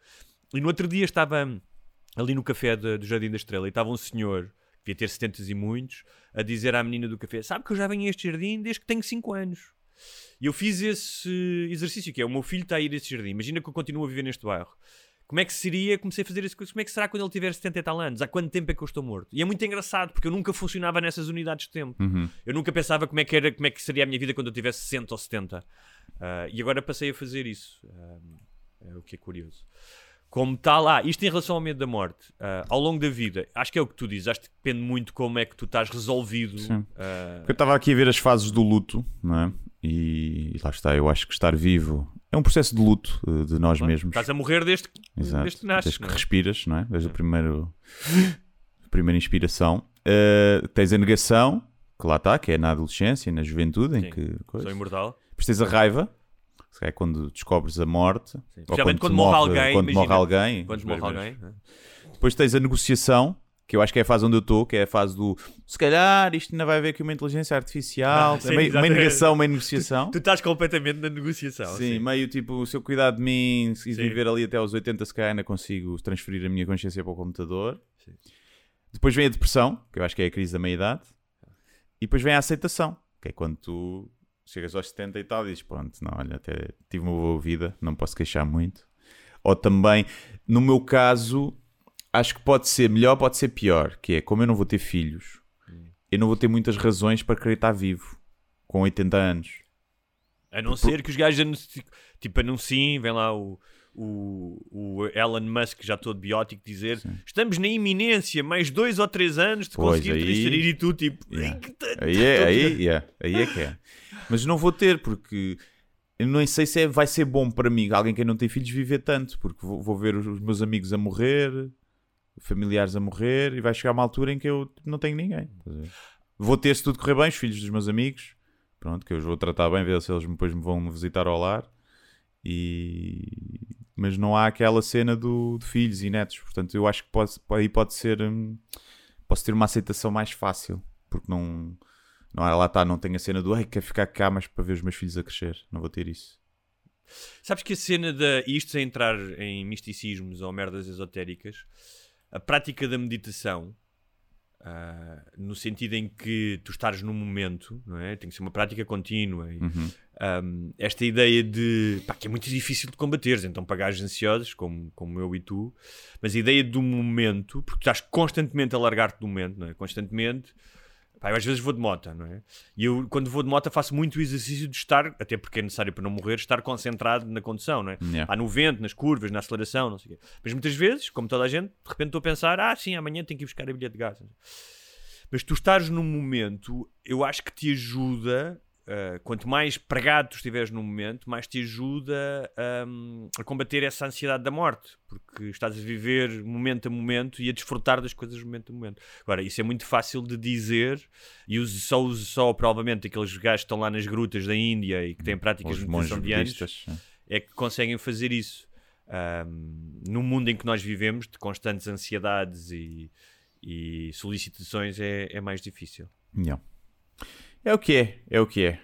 E no outro dia estava ali no café de- do Jardim da Estrela e estava um senhor, devia ter 70 e muitos, a dizer à menina do café: Sabe que eu já venho a este jardim desde que tenho 5 anos. E eu fiz esse exercício que é: o meu filho está a ir a esse jardim. Imagina que eu continuo a viver neste bairro. Como é que seria? Comecei a fazer isso. Como é que será quando ele tiver 70 e tal anos? Há quanto tempo é que eu estou morto? E é muito engraçado porque eu nunca funcionava nessas unidades de tempo. Uhum. Eu nunca pensava como é que, era, como é que seria a minha vida quando eu tivesse 60 ou 70. Ah, e agora passei a fazer isso. Ah, é o que é curioso. Como está lá, isto em relação ao medo da morte, ah, ao longo da vida, acho que é o que tu dizes, acho que depende muito como é que tu estás resolvido. Sim. ah, Porque Eu estava aqui a ver as fases do luto, não é? E lá está, eu acho que estar vivo é um processo de luto eh, de nós mesmos. Estás a morrer desde, que- Exato. desde que nasces. Desde que não é? respiras, não é? Desde o primeiro, a primeira inspiração. Tens a negação, que lá está, que é na adolescência, na juventude, em Sim. que. coisa. Sou imortal. Depois tens a raiva, se calhar quando descobres a morte. quando te morre alguém, Quando imagina. morre alguém. Quando morre alguém. né? Depois tens a negociação, que eu acho que é a fase onde eu estou, que é a fase do se calhar isto ainda vai haver aqui uma inteligência artificial, Ah, sim, é meio, uma negação, uma negociação. Tu estás completamente na negociação. Sim, meio tipo, se eu cuidar de mim se Sim. viver ali até aos 80, se calhar ainda consigo transferir a minha consciência para o computador. Sim. Depois vem a depressão, que eu acho que é a crise da meia-idade. E depois vem a aceitação, que é quando tu chegas aos 70 e tal e dizes, pronto, não, olha, até tive uma boa vida, não posso queixar muito. Ou também, no meu caso, acho que pode ser melhor, pode ser pior, que é, como eu não vou ter filhos, eu não vou ter muitas razões para querer estar vivo, com 80 anos. A não ser que os gajos tipo anunciem, vem lá o, o, o Elon Musk, já todo biótico, dizer estamos na iminência, mais dois ou três anos de Pois, conseguir aí- transferir e tu tipo. Yeah. "Ai, que ta- Aí é, aí, yeah, aí é que é. Mas não vou ter, porque eu não sei se é- vai ser bom para mim, alguém que não tem filhos, viver tanto, porque vou, vou ver os, meus amigos a morrer, familiares a morrer, e vai chegar uma altura em que eu não tenho ninguém. Vou ter, se tudo correr bem, os filhos dos meus amigos, pronto, que eu os vou tratar bem, ver se eles depois me vão visitar ao lar. E... Mas não há aquela cena do, de filhos e netos, portanto eu acho que pode, aí pode ser. hum, posso ter uma aceitação mais fácil, porque não. Não, é, lá está, não tenho a cena do ai, quero ficar cá, mas para ver os meus filhos a crescer. Não vou ter isso. Sabes que a cena da. Isto sem entrar em misticismos ou merdas esotéricas, a prática da meditação, ah, no sentido em que tu estares no momento, não é? Tem que ser uma prática contínua. E, Uhum. Um, esta ideia de pá, que é muito difícil de combateres, então para gajos ansiosos, como, como eu e tu, mas a ideia do momento, porque tu estás constantemente a largar-te do momento, não é? Constantemente. Pá, eu às vezes vou de moto, não é? E eu, quando vou de moto, faço muito o exercício de estar, até porque é necessário para não morrer, estar concentrado na condução, não é? Yeah. Há no vento, nas curvas, na aceleração, não sei o quê. Mas muitas vezes, como toda a gente, de repente estou a pensar: ah, sim, amanhã tenho que ir buscar a bilhete de gás. Mas tu estares num momento, eu acho que te ajuda, ah, quanto mais pregado tu estiveres no momento, mais te ajuda ahm, a combater essa ansiedade da morte, porque estás a viver momento a momento e a desfrutar das coisas momento a momento. Agora, isso é muito fácil de dizer e só uso só, provavelmente, aqueles gajos que estão lá nas grutas da Índia e que têm práticas de meditação de anos é que conseguem fazer isso. Ahm, no mundo em que nós vivemos, de constantes ansiedades e, e solicitações, é, é mais difícil. Yeah. É o que é, é o que é.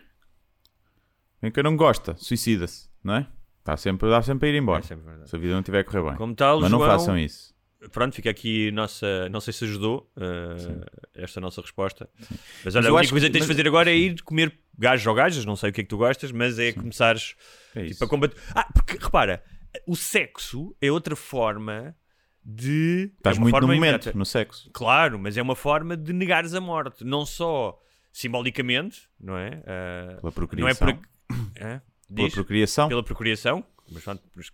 Quem que não gosta, suicida-se, não é? Está sempre, dá sempre a ir embora. É sempre. Se a vida não estiver a correr bem. Como tal, Mas não João, façam isso. Pronto, fica aqui nossa. Não sei se ajudou uh, esta nossa resposta. Mas Mas olha, eu a única coisa que que- tens de mas- fazer agora é ir comer gajos ou gajas, não sei o que é que tu gostas, mas é começares É tipo, a combater. Ah, porque repara, o sexo é outra forma de. Estás é muito no momento, imediata. no sexo. Claro, mas é uma forma de negares a morte. Não só simbolicamente, não é? Ah, Pela não é procriação. por. Hã? Pela procriação. Pela procriação. Mas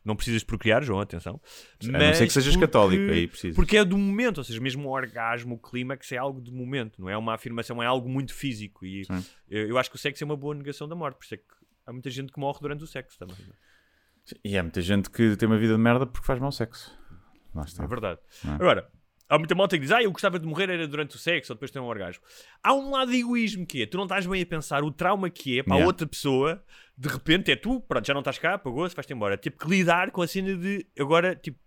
não precisas procriar, João, atenção. A não ser que sejas católico, aí precisas. Porque é do momento, ou seja, mesmo o orgasmo, o clímax é algo de momento, não é uma afirmação, é algo muito físico. E Sim. eu, acho que o sexo é uma boa negação da morte, por isso é que há muita gente que morre durante o sexo também. é? E há muita gente que tem uma vida de merda porque faz mau sexo. Lá está. É verdade. É? Agora, há muita malta que diz, ah, eu gostava de morrer era durante o sexo ou depois de ter um orgasmo. Há um lado de egoísmo que é, tu não estás bem a pensar o trauma que é para a Yeah. outra pessoa, de repente é tu, pronto, já não estás cá, pagou-se, vais-te embora. Tipo, que lidar com a cena de, agora, tipo,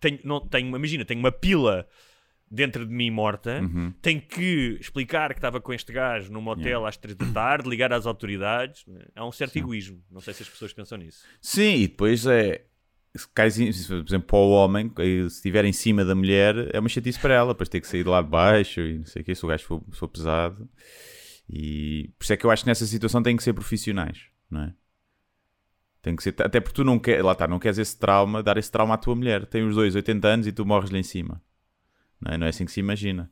tenho, não, tenho, imagina, tenho uma pila dentro de mim morta, Uhum. tenho que explicar que estava com este gajo num motel às três da tarde, ligar às autoridades. Há um certo egoísmo. Não sei se as pessoas pensam nisso. Sim, e depois é. Se cais, por exemplo, para o homem, eh, se estiver em cima da mulher, é uma chatice para ela, depois ter que sair de lá de baixo e não sei o que, se o gajo for, for pesado. E por isso é que eu acho que nessa situação têm que ser profissionais, não é? Tem que ser, até porque tu não queres, lá está, não queres esse trauma, dar esse trauma à tua mulher. Tem os dois 80 anos e tu morres lá em cima. Não é, não é assim que se imagina.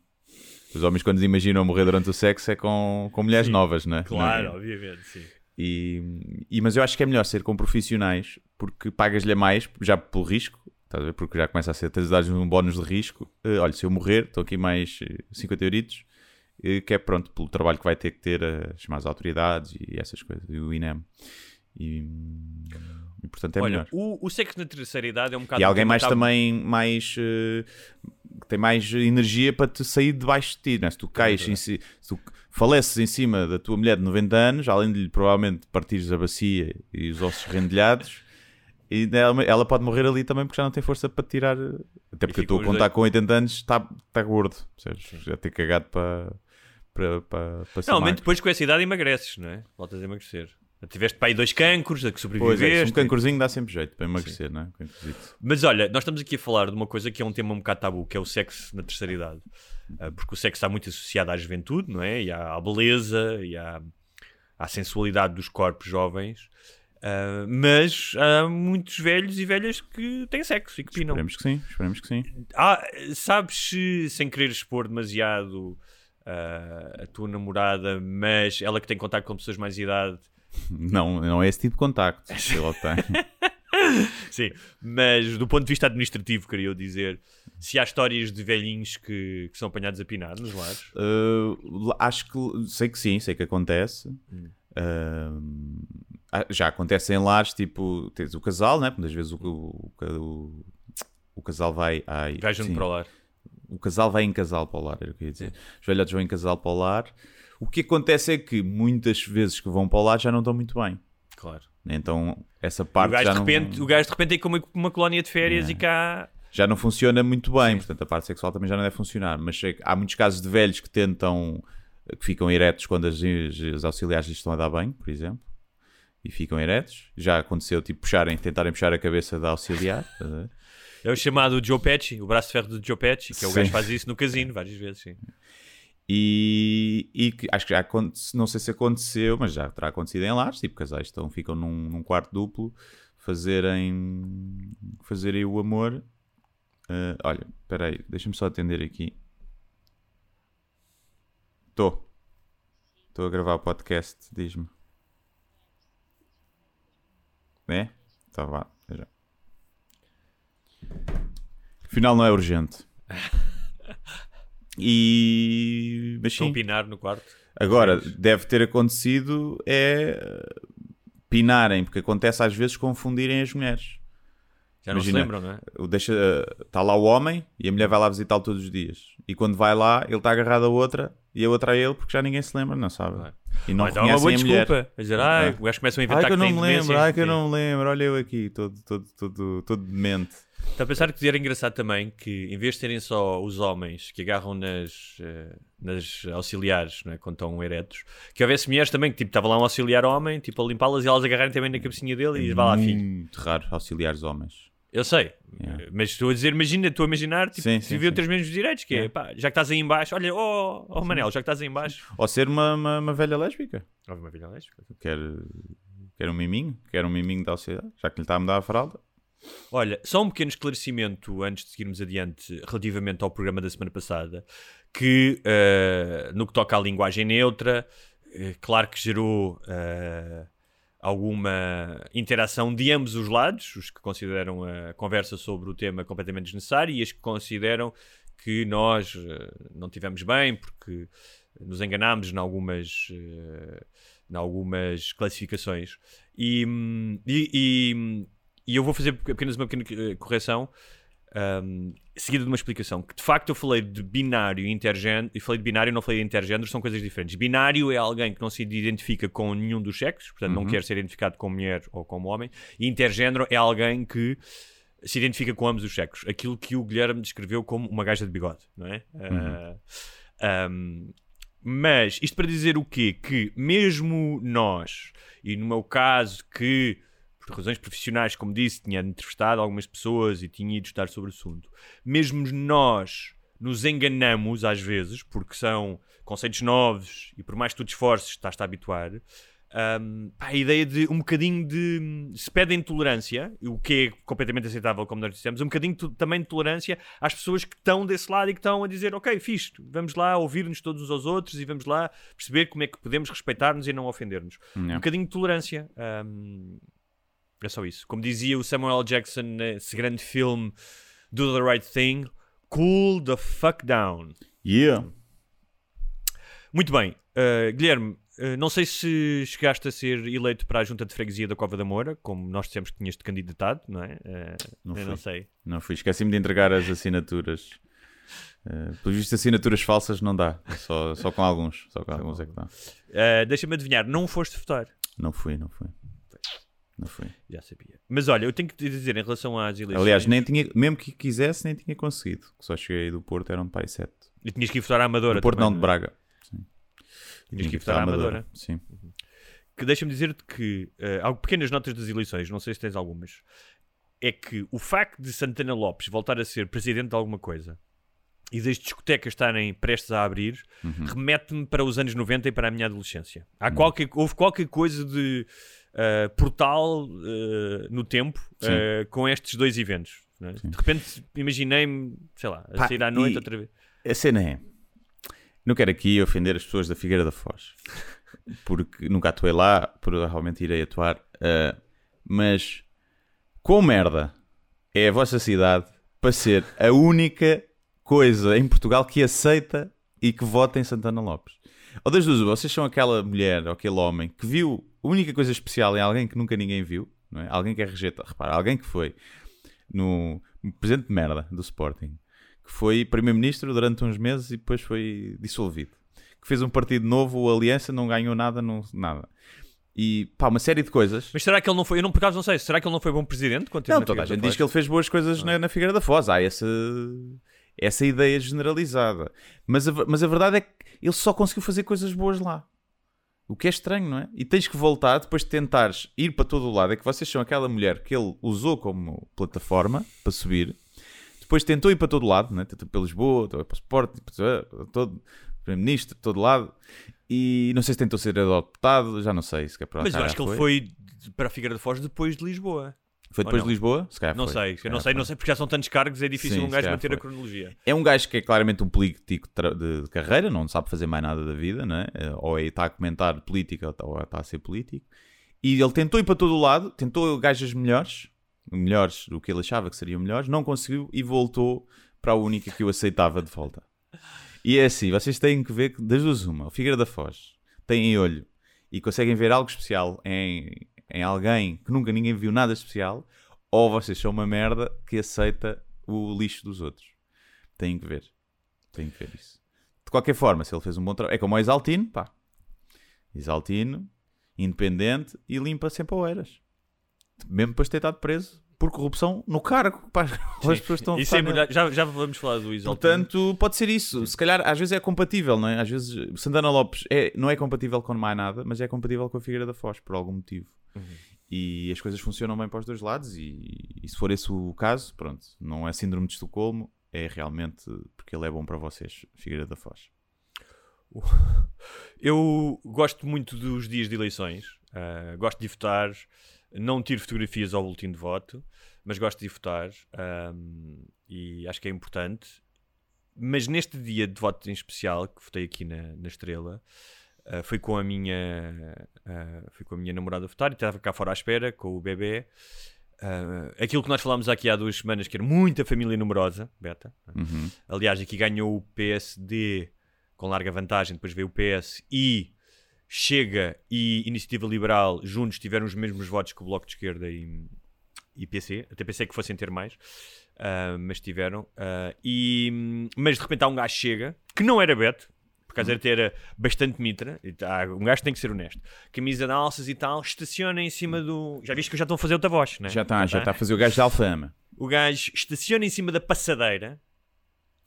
Os homens, quando imaginam morrer durante o sexo, é com, com mulheres novas, não é? Claro, Não é? obviamente, sim. E, e- mas eu acho que é melhor ser com profissionais porque pagas-lhe a mais já pelo risco, estás a ver? Porque já começa a ser, tens de um bónus de risco. Eh, olha, se eu morrer, estão aqui mais eh, 50 euritos, eh, que é pronto, pelo trabalho que vai ter que ter a chamar as autoridades e essas coisas, e o INEM. E, e, portanto é Olha, melhor. o, o sexo na terceira idade é um bocado. E alguém mais tabu. também, mais eh, que tem mais energia para te sair debaixo de ti, né? Se tu cais, em si, se tu faleces em cima da tua mulher de 90 anos, além de lhe provavelmente partires a bacia e os ossos rendilhados, e ela, ela pode morrer ali também porque já não tem força para tirar. Até porque eu estou a contar com 80 anos, está está gordo, percebes? já ter cagado para. Para, para, para Normalmente depois com essa idade emagreces, não é? Voltas a emagrecer. Tiveste para aí dois cancros, a que Pois sobreviveste. é, um cancrozinho dá sempre jeito para emagrecer, não é? Mas olha, nós estamos aqui a falar de uma coisa que é um tema um bocado tabu, que é o sexo na terceira idade. Ah, porque o sexo está muito associado à juventude, não é? E à, à beleza e à, à sensualidade dos corpos jovens. Ah, mas há muitos velhos e velhas que têm sexo e que pinam. Esperemos que sim, esperemos que sim. Ah, sabes se, sem querer expor demasiado ah, a tua namorada, mas ela que tem contato com pessoas mais de idade, Não, não é esse tipo de contacto que ele tem. Sim, mas do ponto de vista administrativo, queria eu dizer, se há histórias de velhinhos que, que são apanhados a pinar nos lares, Uh, acho que sei que sim, sei que acontece. Uh, ah, já acontece em lares, tipo, tens o casal, né? Muitas vezes o, o, o, o casal vai. Ai, vai junto sim. para o lar. O casal vai em casal para o lar, era o que eu ia dizer. Os velhotes vão em casal para o lar. O que acontece é que muitas vezes que vão para o lar já não estão muito bem. Claro. Então, essa O parte gajo, já de não, repente, o gajo de repente tem como uma, uma colónia de férias e cá. já não funciona muito bem. Portanto, a parte sexual também já não deve funcionar. Mas que há muitos casos de velhos que tentam, que ficam eretos quando as, as auxiliares lhes estão a dar banho, por exemplo. E ficam eretos. Já aconteceu, tipo, puxarem, tentarem puxar a cabeça da auxiliar. É o chamado Joe Pesci, o braço de ferro do Joe Pesci, que é o gajo que faz isso no casino várias vezes. Sim. E, e que acho que já aconteceu, não sei se aconteceu, mas já terá acontecido em lares, tipo casais estão, ficam num, num quarto duplo, fazerem, fazerem o amor. Ah, olha, espera aí, deixa-me só atender aqui. Estou. Estou a gravar o podcast, diz-me. É? Tá vá, já. Afinal não é urgente. E... Mas sim, pinar no quarto. Agora, deve ter acontecido é uh, pinarem, porque acontece às vezes confundirem as mulheres. Já não Imagina, se lembram, não é? Deixa, está lá o homem e a mulher vai lá visitá-lo todos os dias. E quando vai lá, ele está agarrado a outra e a outra a ele, porque já ninguém se lembra, não sabe? Não é. E não Mas dá uma boa desculpa. A dizer, ah, É. o gajo começa a inventar Ai que eu não me lembro, ai que eu não me lembro, olha eu aqui, todo, todo, todo, todo demente. Está a pensar que era engraçado também que, em vez de terem só os homens que agarram nas, eh, nas auxiliares, não é, quando estão eretos, que houvesse mulheres também que tipo, estava lá um auxiliar homem, tipo, a limpá-las e elas agarrarem também na cabecinha dele e vá lá, filho. Muito raro auxiliares homens. Eu sei, Yeah. mas estou a dizer, imagina, estou a imaginar, tipo, Sim, se sim, sim. ter os mesmos direitos, que é, Yeah. pá, já que estás aí em baixo, olha, oh, oh Manel, já que estás aí em baixo. Ou ser uma, uma, uma velha lésbica. Houve uma vida lésbica. Quer, quer um miminho, quer um miminho da auxiliar, já que lhe está a mudar a fralda. Olha, só um pequeno esclarecimento antes de seguirmos adiante relativamente ao programa da semana passada, que uh, no que toca à linguagem neutra, uh, claro que gerou uh, alguma interação de ambos os lados, os que consideram a conversa sobre o tema completamente desnecessária e os que consideram que nós não tivemos bem porque nos enganámos em algumas, em algumas classificações. E, e, e, e eu vou fazer apenas uma pequena correção. Um, seguida de uma explicação que de facto eu falei de binário e intergénero e falei de binário não falei de intergénero são coisas diferentes binário é alguém que não se identifica com nenhum dos sexos portanto uhum. não quer ser identificado como mulher ou como homem e intergénero é alguém que se identifica com ambos os sexos aquilo que o Guilherme descreveu como uma gaja de bigode não é? Uhum. Uh, um, mas isto para dizer o quê? Que mesmo nós, e no meu caso, que por razões profissionais, como disse, tinha entrevistado algumas pessoas e tinha ido estudar sobre o assunto, mesmo nós nos enganamos às vezes, porque são conceitos novos e por mais que tu te esforces, estás-te a habituar. Um, a ideia de um bocadinho de se pede intolerância, o que é completamente aceitável, como nós dissemos, um bocadinho também de tolerância às pessoas que estão desse lado e que estão a dizer: Ok, fixe, vamos lá ouvir-nos todos uns aos outros e vamos lá perceber como é que podemos respeitar-nos e não ofender-nos. Um bocadinho de tolerância. Um, é só isso. Como dizia o Samuel. Jackson nesse grande filme Do the Right Thing, cool the fuck down. Yeah. Muito bem. Uh, Guilherme, eh, não sei se chegaste a ser eleito para a junta de freguesia da Cova da Moura, como nós dissemos que tinhas-te candidatado, não é? Uh, não, fui. não sei. Não fui, esqueci-me de entregar as assinaturas. Uh, pelo visto, assinaturas falsas não dá, só, só com alguns. Só com alguns é que dá. Uh, Deixa-me adivinhar, não foste votar? Não fui, não fui. Não fui. Já sabia. Mas olha, eu tenho que te dizer em relação às eleições. Aliás, nem tinha, mesmo que quisesse, nem tinha conseguido. Só cheguei do Porto, eram pai 7. E tinhas que ir votar à Amadora. Do Porto também, não, de Braga. Tinhas que ir votar à Amadora. Sim. Que deixa-me dizer-te que uh, há pequenas notas das eleições, não sei se tens algumas. É que o facto de Santana Lopes voltar a ser presidente de alguma coisa e das discotecas estarem prestes a abrir uhum. remete-me para os anos 90 e para a minha adolescência. Há uhum. qualquer, houve qualquer coisa de uh, portal uh, no tempo uh, com estes dois eventos. É? De repente imaginei-me, sei lá, a Pá, sair à noite outra vez. A cena é. Não quero aqui ofender as pessoas da Figueira da Foz, porque nunca atuei lá, provavelmente irei atuar, mas quão merda é a vossa cidade para ser a única coisa em Portugal que aceita e que vota em Santana Lopes. Ou das duas, vocês são aquela mulher ou aquele homem que viu a única coisa especial em alguém que nunca ninguém viu, não é? Alguém que é rejeitado. Repara, alguém que foi no, presidente de merda do Sporting, que foi primeiro-ministro durante uns meses e depois foi dissolvido. Que fez um partido novo, o Aliança, não ganhou nada, não, nada. E pá, uma série de coisas. Mas será que ele não foi? Eu não, por acaso não sei. Será que ele não foi bom presidente? Quando não, toda a gente diz que ele fez boas coisas ah. na, na Figueira da Foz. Há essa, essa ideia generalizada. Mas a, mas a verdade é que ele só conseguiu fazer coisas boas lá. O que é estranho, não é? E tens que voltar depois de tentares ir para todo o lado. É que vocês são aquela mulher que ele usou como plataforma para subir. Depois tentou ir para todo lado, né? tentou para Lisboa, tentou para o Sport, para todo Primeiro-Ministro, todo lado. E não sei se tentou ser adotado, já não sei. Se é para Mas eu acho que ele foi para a Figueira de Foz depois de Lisboa. Foi depois de Lisboa? Se calhar não foi. sei, eu não sei, não sei porque já são tantos cargos, é difícil Sim, um gajo manter foi. a cronologia. É um gajo que é claramente um político de, de, carreira, não sabe fazer mais nada da vida, né? ou é, está a comentar política ou está a ser político. E ele tentou ir para todo o lado, tentou gajas melhores, melhores do que ele achava que seriam melhores, não conseguiu e voltou para a única que o aceitava de volta. E é assim, vocês têm que ver que das duas uma, o Figueira da Foz tem olho e conseguem ver algo especial em, em alguém que nunca ninguém viu nada especial, ou vocês são uma merda que aceita o lixo dos outros. Têm que ver. Têm que ver isso. De qualquer forma, se ele fez um bom trabalho. É como o Exaltino, pá. Exaltino, independente e limpa sempre oeiras. Mesmo depois de ter estado preso por corrupção no cargo. Pá, as pessoas estão isso é, já, já vamos falar do Exaltino. Portanto, pode ser isso. Se calhar, às vezes é compatível, não é? Às vezes, Santana Lopes é, não é compatível com mais nada, mas é compatível com a Figueira da Foz, por algum motivo. Uhum. E as coisas funcionam bem para os dois lados, e, e, se for esse o caso, pronto, não é síndrome de Estocolmo, é realmente porque ele é bom para vocês, Figueira da Foz. Eu gosto muito dos dias de eleições, uh, gosto de votar, não tiro fotografias ao boletim de voto. mas gosto de votar ahm, e acho que é importante. Mas neste dia de voto em especial, que votei aqui na, na Estrela, ah, fui com a minha ah, fui com a minha namorada a votar e estava cá fora à espera com o bebê. Ah, aquilo que nós falámos aqui há duas semanas, que era muita família numerosa, Beta. Uhum. Aliás, aqui ganhou o PSD com larga vantagem, depois veio o PS e Chega e Iniciativa Liberal juntos tiveram os mesmos votos que o Bloco de Esquerda e, e PC. Até pensei que fossem ter mais, mas tiveram. E, mas de repente há um gajo chega, que não era Beto, por causa de ter bastante mitra, tá, um gajo tem que ser honesto. Camisa de alças e tal, estaciona em cima do. Já viste que já estou a fazer outra voz, né? Já está, já está a fazer o gajo de alfama. O gajo estaciona em cima da passadeira.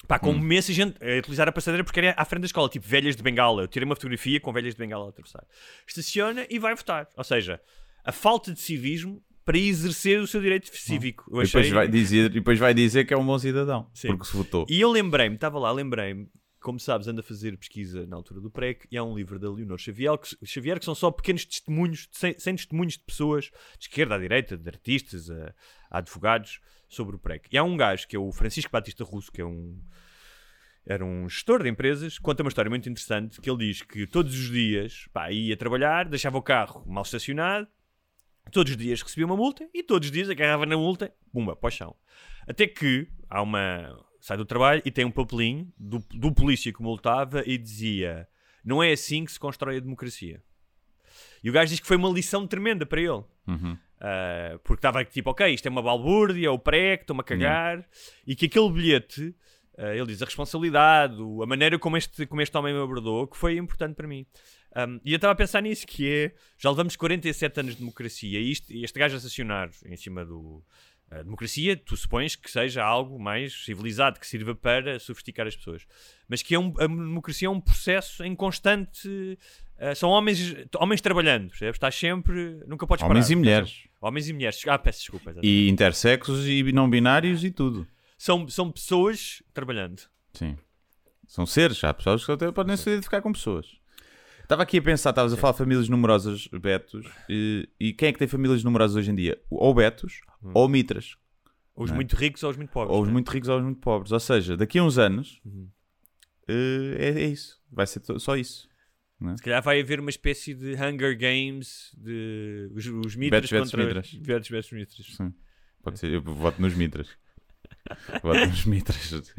Pá, com imensa gente a utilizar a passadeira porque era à frente da escola, tipo velhas de bengala. Eu tirei uma fotografia com velhas de bengala a atravessar. Estaciona e vai votar. Ou seja, a falta de civismo para exercer o seu direito cívico. Eu E depois, achei- vai dizer, depois vai dizer que é um bom cidadão. Sim. Porque se votou. E eu lembrei-me, estava lá, lembrei-me, como sabes, ando a fazer pesquisa na altura do PREC e há um livro da Leonor Xavier que, Xavier, que são só pequenos testemunhos, sem, sem testemunhos de pessoas de esquerda à direita, de artistas, a, a advogados, sobre o PREC. E há um gajo que é o Francisco Batista Russo, que é um. Era um gestor de empresas, conta uma história muito interessante que ele diz que todos os dias pá, ia trabalhar, deixava o carro mal estacionado, todos os dias recebia uma multa e todos os dias agarrava na multa, pumba, para o chão. Até que há uma. Sai do trabalho e tem um papelinho do, do polícia que multava e dizia: Não é assim que se constrói a democracia. E o gajo diz que foi uma lição tremenda para ele. Uhum. Uh, porque estava tipo, ok, isto é uma balbúrdia, é o que estou-me a cagar, e que aquele bilhete, uh, ele diz a responsabilidade, a maneira como este, como este homem me abordou, que foi importante para mim. Um, e eu estava a pensar nisso, que é, já levamos 47 anos de democracia, e isto, e este gajo a assassinar em cima do... A democracia, tu supões que seja algo mais civilizado, que sirva para sofisticar as pessoas. Mas que é um, a democracia é um processo em constante... uh, são homens, homens trabalhando, percebes? Estás sempre... Nunca podes Homens parar. e mulheres. Homens e mulheres. Ah, peço desculpa. exatamente. E intersexos e não binários e tudo. São, são pessoas trabalhando. Sim. São seres, há pessoas que até podem se identificar com pessoas. Estava aqui a pensar, estavas a falar de famílias numerosas, Betos, e, e quem é que tem famílias numerosas hoje em dia? Ou Betos, ou Mitras. Os Não é? muito ricos ou os muito pobres. Ou os não é? muito ricos ou os muito pobres. Ou seja, daqui a uns anos Uhum. eh, é, é isso. Vai ser só isso. Se calhar vai haver uma espécie de Hunger Games de os, os mitras Betos contra mitras. Betos versus mitras. Sim. Pode ser, eu voto nos Mitras. Nos Mitras.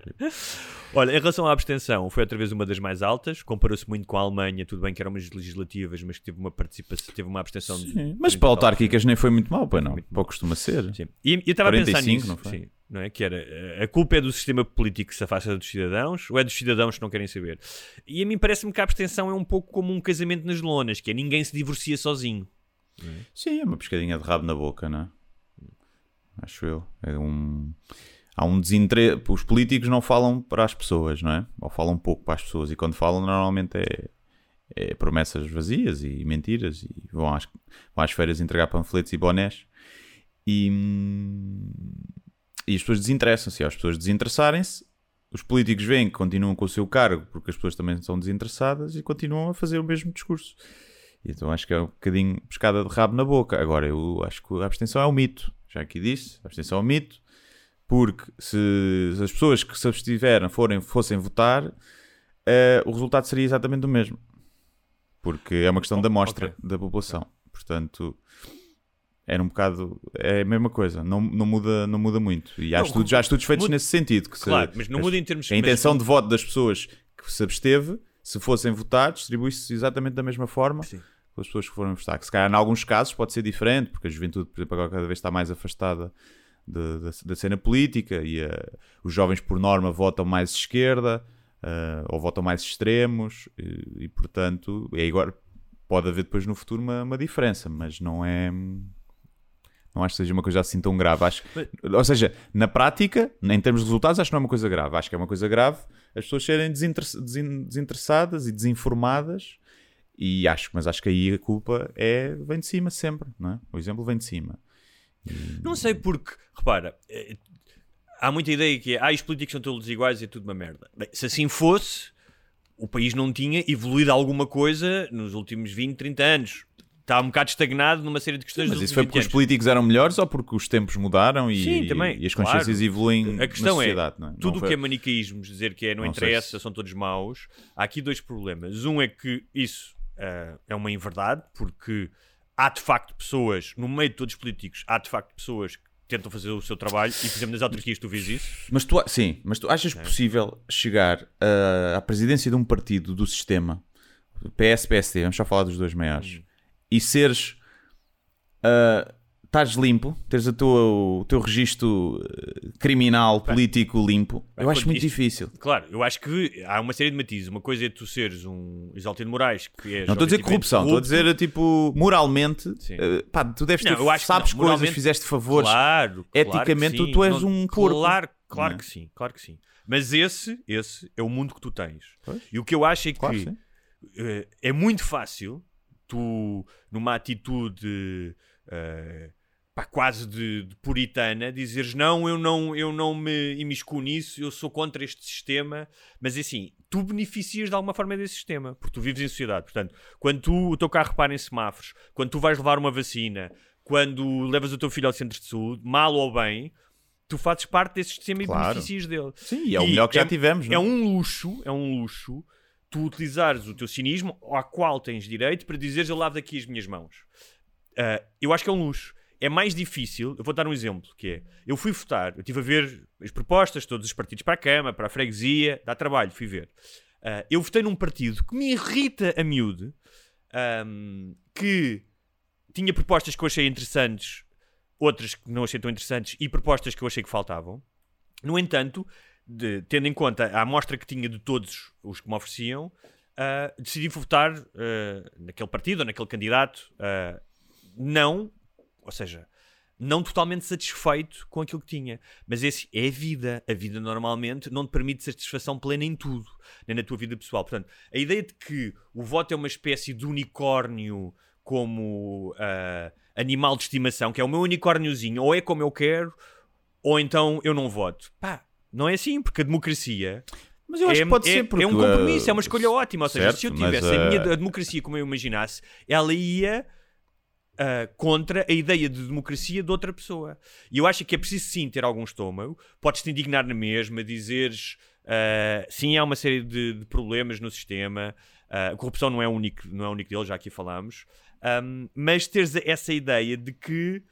Olha, em relação à abstenção, foi outra vez uma das mais altas. Comparou-se muito com a Alemanha. Tudo bem que eram umas legislativas, mas que teve uma participação, teve uma abstenção de. Sim, Mas 30 para autárquicas nem foi muito mal, pois não. Pouco costuma ser. Sim. E eu estava a pensar 45, nisso. não foi? Sim, não é? Que era eh, a culpa é do sistema político que se afasta dos cidadãos ou é dos cidadãos que não querem saber? E a mim parece-me que a abstenção é um pouco como um casamento nas lonas, que é ninguém se divorcia sozinho. Sim, é uma pescadinha de rabo na boca, não é? Acho eu. É um... Há um desinteresse. Os políticos não falam para as pessoas, não é? Ou falam pouco para as pessoas. E quando falam, normalmente é, é promessas vazias e mentiras. E vão às, vão às feiras entregar panfletos e bonés. E, e as pessoas desinteressam-se. As pessoas desinteressarem-se, os políticos veem que continuam com o seu cargo porque as pessoas também são desinteressadas e continuam a fazer o mesmo discurso. Então acho que é um bocadinho pescada de rabo na boca. Agora, eu acho que a abstenção é um mito. Já aqui disse, a abstenção é um mito. Porque se, se as pessoas que se abstiveram forem, fossem votar, eh, o resultado seria exatamente o mesmo. Porque é uma questão da amostra ok. da população. Portanto, era um bocado... É a mesma coisa. Não, não, muda, não muda muito. E há, Não, estudos, há estudos feitos muda- nesse sentido. Que se- Claro, mas não muda em termos a mas- intenção de voto das pessoas que se absteve, se fossem votar, distribui-se exatamente da mesma forma Sim. com as pessoas que foram votar. Que se calhar, em alguns casos, pode ser diferente, porque a juventude, por exemplo, agora cada vez está mais afastada de- da, da cena política e eh, os jovens, por norma, votam mais esquerda eh, ou votam mais extremos e, e, portanto, é agora, pode haver depois no futuro uma, uma diferença, mas não é. Não acho que seja uma coisa assim tão grave. Acho, ou seja, na prática, em termos de resultados, acho que não é uma coisa grave. Acho que é uma coisa grave as pessoas serem desinteress- desin- desinteressadas e desinformadas. E acho, mas acho que aí a culpa é, vem de cima sempre, não é? O exemplo vem de cima. Não sei porque, repara, eh, há muita ideia que é, ah, os políticos são todos iguais e é tudo uma merda. Bem, se assim fosse, o país não tinha evoluído alguma coisa nos últimos 20, 30 anos. está um bocado estagnado numa série de questões Mas isso foi porque os 20 políticos eram melhores ou porque os tempos mudaram e, Sim, também, e as claro. consciências evoluem A questão na é, sociedade? não é? tudo o foi- que é manicaísmos, dizer que é não, Não interessa, se- são todos maus, há aqui dois problemas. Um é que isso ah, é uma inverdade, porque há de facto pessoas, no meio de todos os políticos, há de facto pessoas que tentam fazer o seu trabalho e, por exemplo, nas autarquias tu vês isso. Mas tu, sim, mas tu achas possível chegar ah, à presidência de um partido do sistema, PS, PSD, vamos só falar dos dois maiores, e seres. ah, Estás limpo, teres a tua, o teu registro eh, criminal, político limpo. Eu acho muito isto- difícil. Claro, eu acho que há uma série de matizes. Uma coisa é tu seres um Exaltino Moraes, que é Não estou a dizer corrupção, estou a dizer tipo moralmente. Eh, pá, tu deves Não, ter, que sabes não, coisas, fizeste favores. Claro, Eticamente, claro que tu sim. és Não- um porco. Claro, claro Não é? que sim, claro que sim. Mas esse, esse é o mundo que tu tens. Pois. E o que eu acho é que Claro, eh, é muito fácil tu, numa atitude eh, pá, quase de, de puritana, dizeres não, eu não, eu não me imiscuo nisso, eu sou contra este sistema, mas assim, tu beneficias de alguma forma desse sistema, porque tu vives em sociedade. Portanto, quando tu, o teu carro para em semáforos, quando tu vais levar uma vacina, quando levas o teu filho ao centro de saúde, mal ou bem, tu fazes parte desse sistema Claro. e beneficias dele. Sim, é o melhor que já é- tivemos. É não um luxo, é um luxo tu utilizares o teu cinismo ao qual tens direito para dizeres eu lavo daqui as minhas mãos. Ah, eu acho que é um luxo. É mais difícil, eu vou dar um exemplo, que é, eu fui votar, eu estive a ver as propostas, todos os partidos para a Câmara, para a freguesia, dá trabalho, fui ver. Ah, eu votei num partido que me irrita a miúde, ahm, que tinha propostas que eu achei interessantes, outras que não achei tão interessantes e propostas que eu achei que faltavam. No entanto, de- tendo em conta a amostra que tinha de todos os que me ofereciam, ah, decidi votar ah, naquele partido ou naquele candidato. ah, não, ou seja, não totalmente satisfeito com aquilo que tinha. Mas esse é a vida. A vida normalmente não te permite satisfação plena em tudo, nem na tua vida pessoal. Portanto, a ideia de que o voto é uma espécie de unicórnio como ah, animal de estimação, que é o meu unicórniozinho, ou é como eu quero, ou então eu não voto. Pá, não é assim, porque a democracia Mas eu acho é, que pode é- ser porque. é um compromisso, uh, é uma escolha ótima. Ou seja, certo, se eu mas, tivesse a minha uh, a democracia como eu imaginasse, ela ia uh, contra a ideia de democracia de outra pessoa. E eu acho que é preciso sim ter algum estômago. Podes-te indignar na mesma, dizeres uh, sim, há uma série de, de problemas no sistema. Uh, a corrupção não é o único, não é único deles, já aqui falámos. Um, mas teres essa ideia de que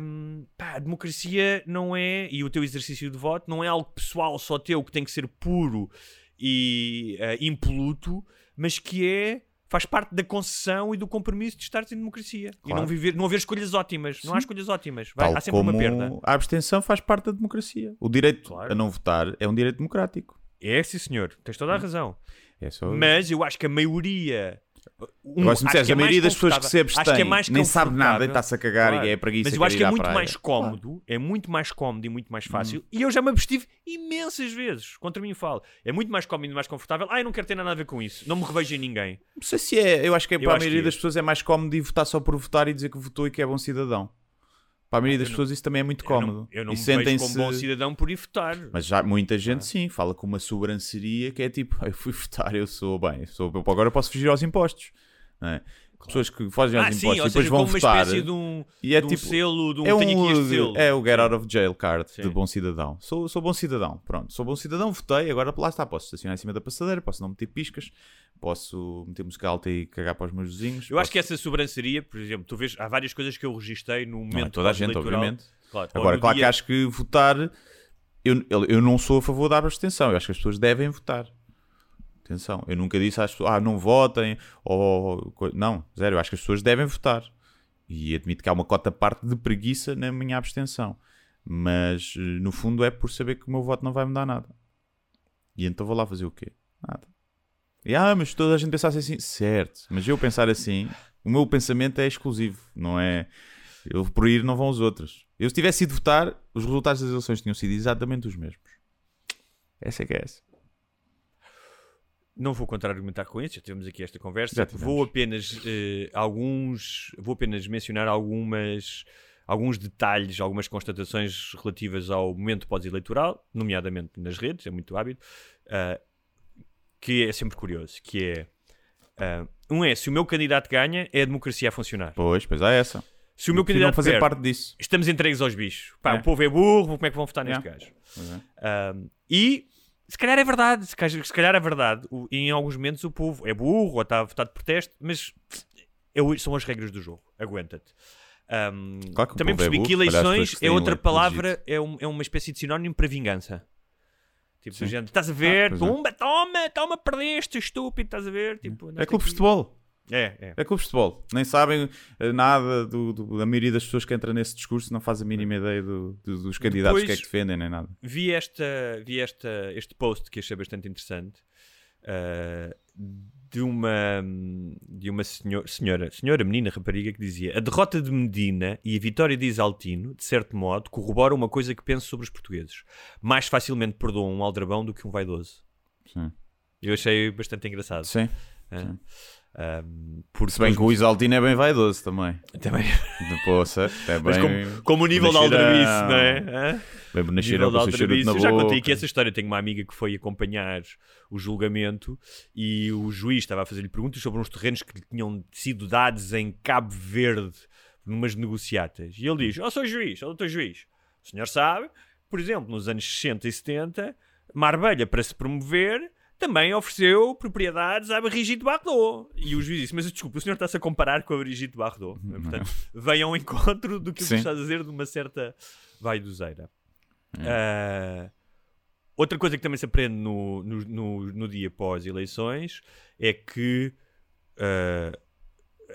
hum, pá, a democracia não é, e o teu exercício de voto não é algo pessoal só teu que tem que ser puro e impoluto, mas que é faz parte da concessão e do compromisso de estares em democracia e Claro. não viver, não haver escolhas ótimas, não há escolhas ótimas, Vai, há sempre uma perda. a abstenção faz parte da democracia. O direito Claro. a não votar é um direito democrático. É, sim senhor, tens toda a razão. É só... Mas eu acho que a maioria. Um- me acho disseres, que é a maioria das pessoas que se que é nem sabe nada e está-se a cagar Claro. e é preguiça Mas eu acho que é muito mais cómodo, é muito mais cómodo e muito mais fácil. E eu já me abstive imensas vezes. Contra mim falo. É muito mais cómodo e mais confortável. Ah, eu não quero ter nada a ver com isso. Não me revejo em ninguém. Não sei se é. Eu acho que é, Eu para a maioria que é. das pessoas é mais cómodo ir votar só por votar e dizer que votou e que é bom cidadão. Para a maioria das eu não- pessoas isso também é muito Eu não, cómodo. eu não e me vejo sentem-se. como bom cidadão por ir votar. Mas já muita gente Ah. sim fala com uma sobranceria que é tipo, eu fui votar, eu sou bem, eu sou, eu agora posso fugir aos impostos. é? Pessoas que fogem aos Ah, sim, impostos ou e depois seja, vão votar. espécie de um, E é de tipo, selo, de um é um, é o Get Sim. Out of Jail Card de Sim. bom cidadão. Sou, sou bom cidadão, pronto. Sou bom cidadão, votei, agora lá está. Posso estacionar em cima da passadeira, posso não meter piscas, posso meter música alta e cagar para os meus vizinhos. Eu acho que posso- essa sobranceria, por exemplo, tu vês, há várias coisas que eu registrei no Não é momento toda a gente, pós-eleitoral. obviamente. Claro. Agora, claro que dia- acho que votar. Eu, eu não sou a favor da abstenção. Eu acho que as pessoas devem votar. Atenção, eu nunca disse às pessoas, ah, não votem, ou. Não, zero. Eu acho que as pessoas devem votar. E admito que há uma cota parte de preguiça na minha abstenção. Mas, eh, no fundo, é por saber que o meu voto não vai mudar nada. E então vou lá fazer o quê? Nada. E, ah, mas toda a gente pensasse assim. Certo, mas eu pensar assim, o meu pensamento é exclusivo, não é. Eu por ir não vão os outros. Eu se tivesse ido votar, os resultados das eleições tinham sido exatamente os mesmos. Essa é que é essa. Não vou contra-argumentar com isso, já tivemos aqui esta conversa. Vou apenas eh, alguns, vou apenas mencionar algumas alguns detalhes, algumas constatações relativas ao momento pós-eleitoral, nomeadamente nas redes, é muito hábito, ah, que é sempre curioso, que é ah, Um é, se o meu candidato ganha, é a democracia a funcionar. Pois, pois há essa. Se o meu candidato fazer perde, parte disso. estamos entregues aos bichos. Pá, É. o povo é burro, como é que vão votar neste Yeah. gajo? É. Um, e se calhar é verdade, se calhar, se calhar é verdade. O- em alguns momentos o povo é burro ou está a votar de protesto, mas é o- são as regras do jogo. Aguenta-te. Um, Claro que também é percebi burro, que eleições é outra palavra, é, um- é uma espécie de sinónimo para vingança. Tipo, gente, estás a ver? pois é. Toma, toma, perdeste, estúpido, estás a ver? Tipo, É andaste clube de futebol. É, é. É clube de futebol. Nem sabem eh, nada do, do- da maioria das pessoas que entra nesse discurso, não faz a mínima ideia do- do- dos candidatos que é Depois- que defendem, nem nada. vi, esta, vi esta, este post que achei bastante interessante uh, de uma, de uma senhor, senhora, senhora, menina, rapariga, que dizia: A derrota de Medina e a vitória de Isaltino, de certo modo, corroboram uma coisa que penso sobre os portugueses: mais facilmente perdoam um aldrabão do que um vaidoso. Sim. Eu achei bastante engraçado. Sim. Uh, sim. Um, porque Se bem que o Isaltino é bem vaidoso também. também, De poça, é bem. mas como, como o nível bonacheirão. aldrabice, não é? Bem de com o seu na Eu já boca. contei aqui essa história. Tenho uma amiga que foi acompanhar o julgamento e o juiz estava a fazer-lhe perguntas sobre uns terrenos que lhe tinham sido dados em Cabo Verde, numas negociatas. E ele diz: Ó, sou juiz, ó, doutor juiz, o senhor sabe, por exemplo, nos anos 60 e 70, Marbella, para se promover. Também ofereceu propriedades à Brigitte Bardot. E o juiz disse: Mas desculpa, o senhor está-se a comparar com a Brigitte Bardot. Portanto, vem ao encontro do que Sim. está a dizer de uma certa vaidoseira. Ah, outra coisa que também se aprende no, no, no, no dia pós-eleições é que ah,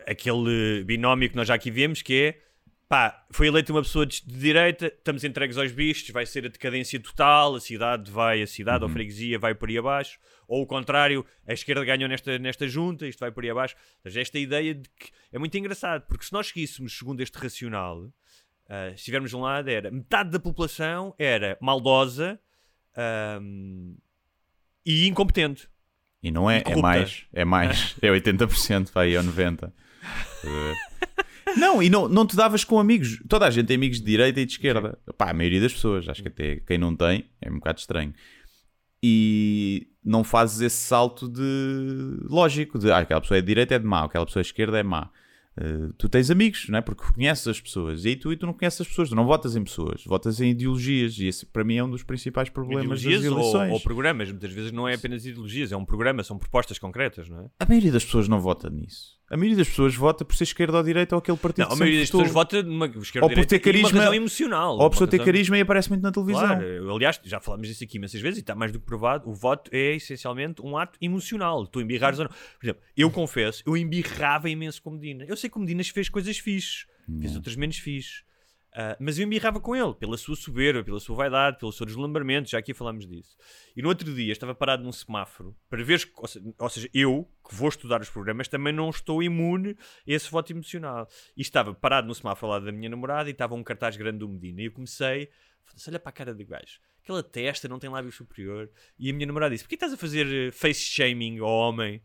aquele binómio que nós já aqui vemos que é pá, foi eleita uma pessoa de, direita, estamos entregues aos bichos, vai ser a decadência total, a cidade vai, a cidade, ou a freguesia vai por aí abaixo, ou o contrário, a esquerda ganhou nesta, nesta junta, isto vai por aí abaixo. Seja, esta ideia de que é muito engraçado, porque se nós seguíssemos segundo este racional, ah, se estivermos de um lado, era metade da população era maldosa ahm, e incompetente. E não é, é mais, é mais, é 80%, vai, é 90%. Não, e não, não te davas com amigos. Toda a gente tem amigos de direita e de esquerda. Pá, a maioria das pessoas. Acho que até quem não tem é um bocado estranho. E não fazes esse salto de lógico de ah, aquela pessoa é de direita é de má, aquela pessoa é de esquerda é má. Uh, tu tens amigos, não é? Porque conheces as pessoas e aí tu, e tu não conheces as pessoas, tu não votas em pessoas, votas em ideologias e esse para mim é um dos principais problemas das Ideologias ou, eleições. ou programas, muitas vezes não é apenas ideologias, é um programa, são propostas concretas, não é? A maioria das pessoas não vota nisso. A maioria das pessoas vota por ser esquerda ou direita ou aquele partido Não, que a maioria das pessoas vota numa esquerda Ou por ter uma carisma- razão emocional. Ou a pessoa uma ter carisma e aparece muito na televisão. Claro, aliás, já falámos disso aqui imensas vezes e está mais do que provado. O voto é essencialmente um ato emocional. Tu embirrares ou não. Por exemplo, eu confesso, eu embirrava imenso com Medina. Eu sei que o Medina fez coisas fixes, fez outras menos fixes. Ah, mas eu embirrava com ele, pela sua soberba, pela sua vaidade, pelo seu deslumbramento, já aqui falámos disso. E no outro dia estava parado num semáforo para ver, ou se- ou seja, eu, que vou estudar os programas, também não estou imune a esse voto emocional. E estava parado no semáforo ao lado da minha namorada e estava um cartaz grande do Medina. E eu comecei, foda-se, olha para a cara do gajo, aquela testa não tem lábio superior. E a minha namorada disse: Porquê estás a fazer eh, face shaming ao homem?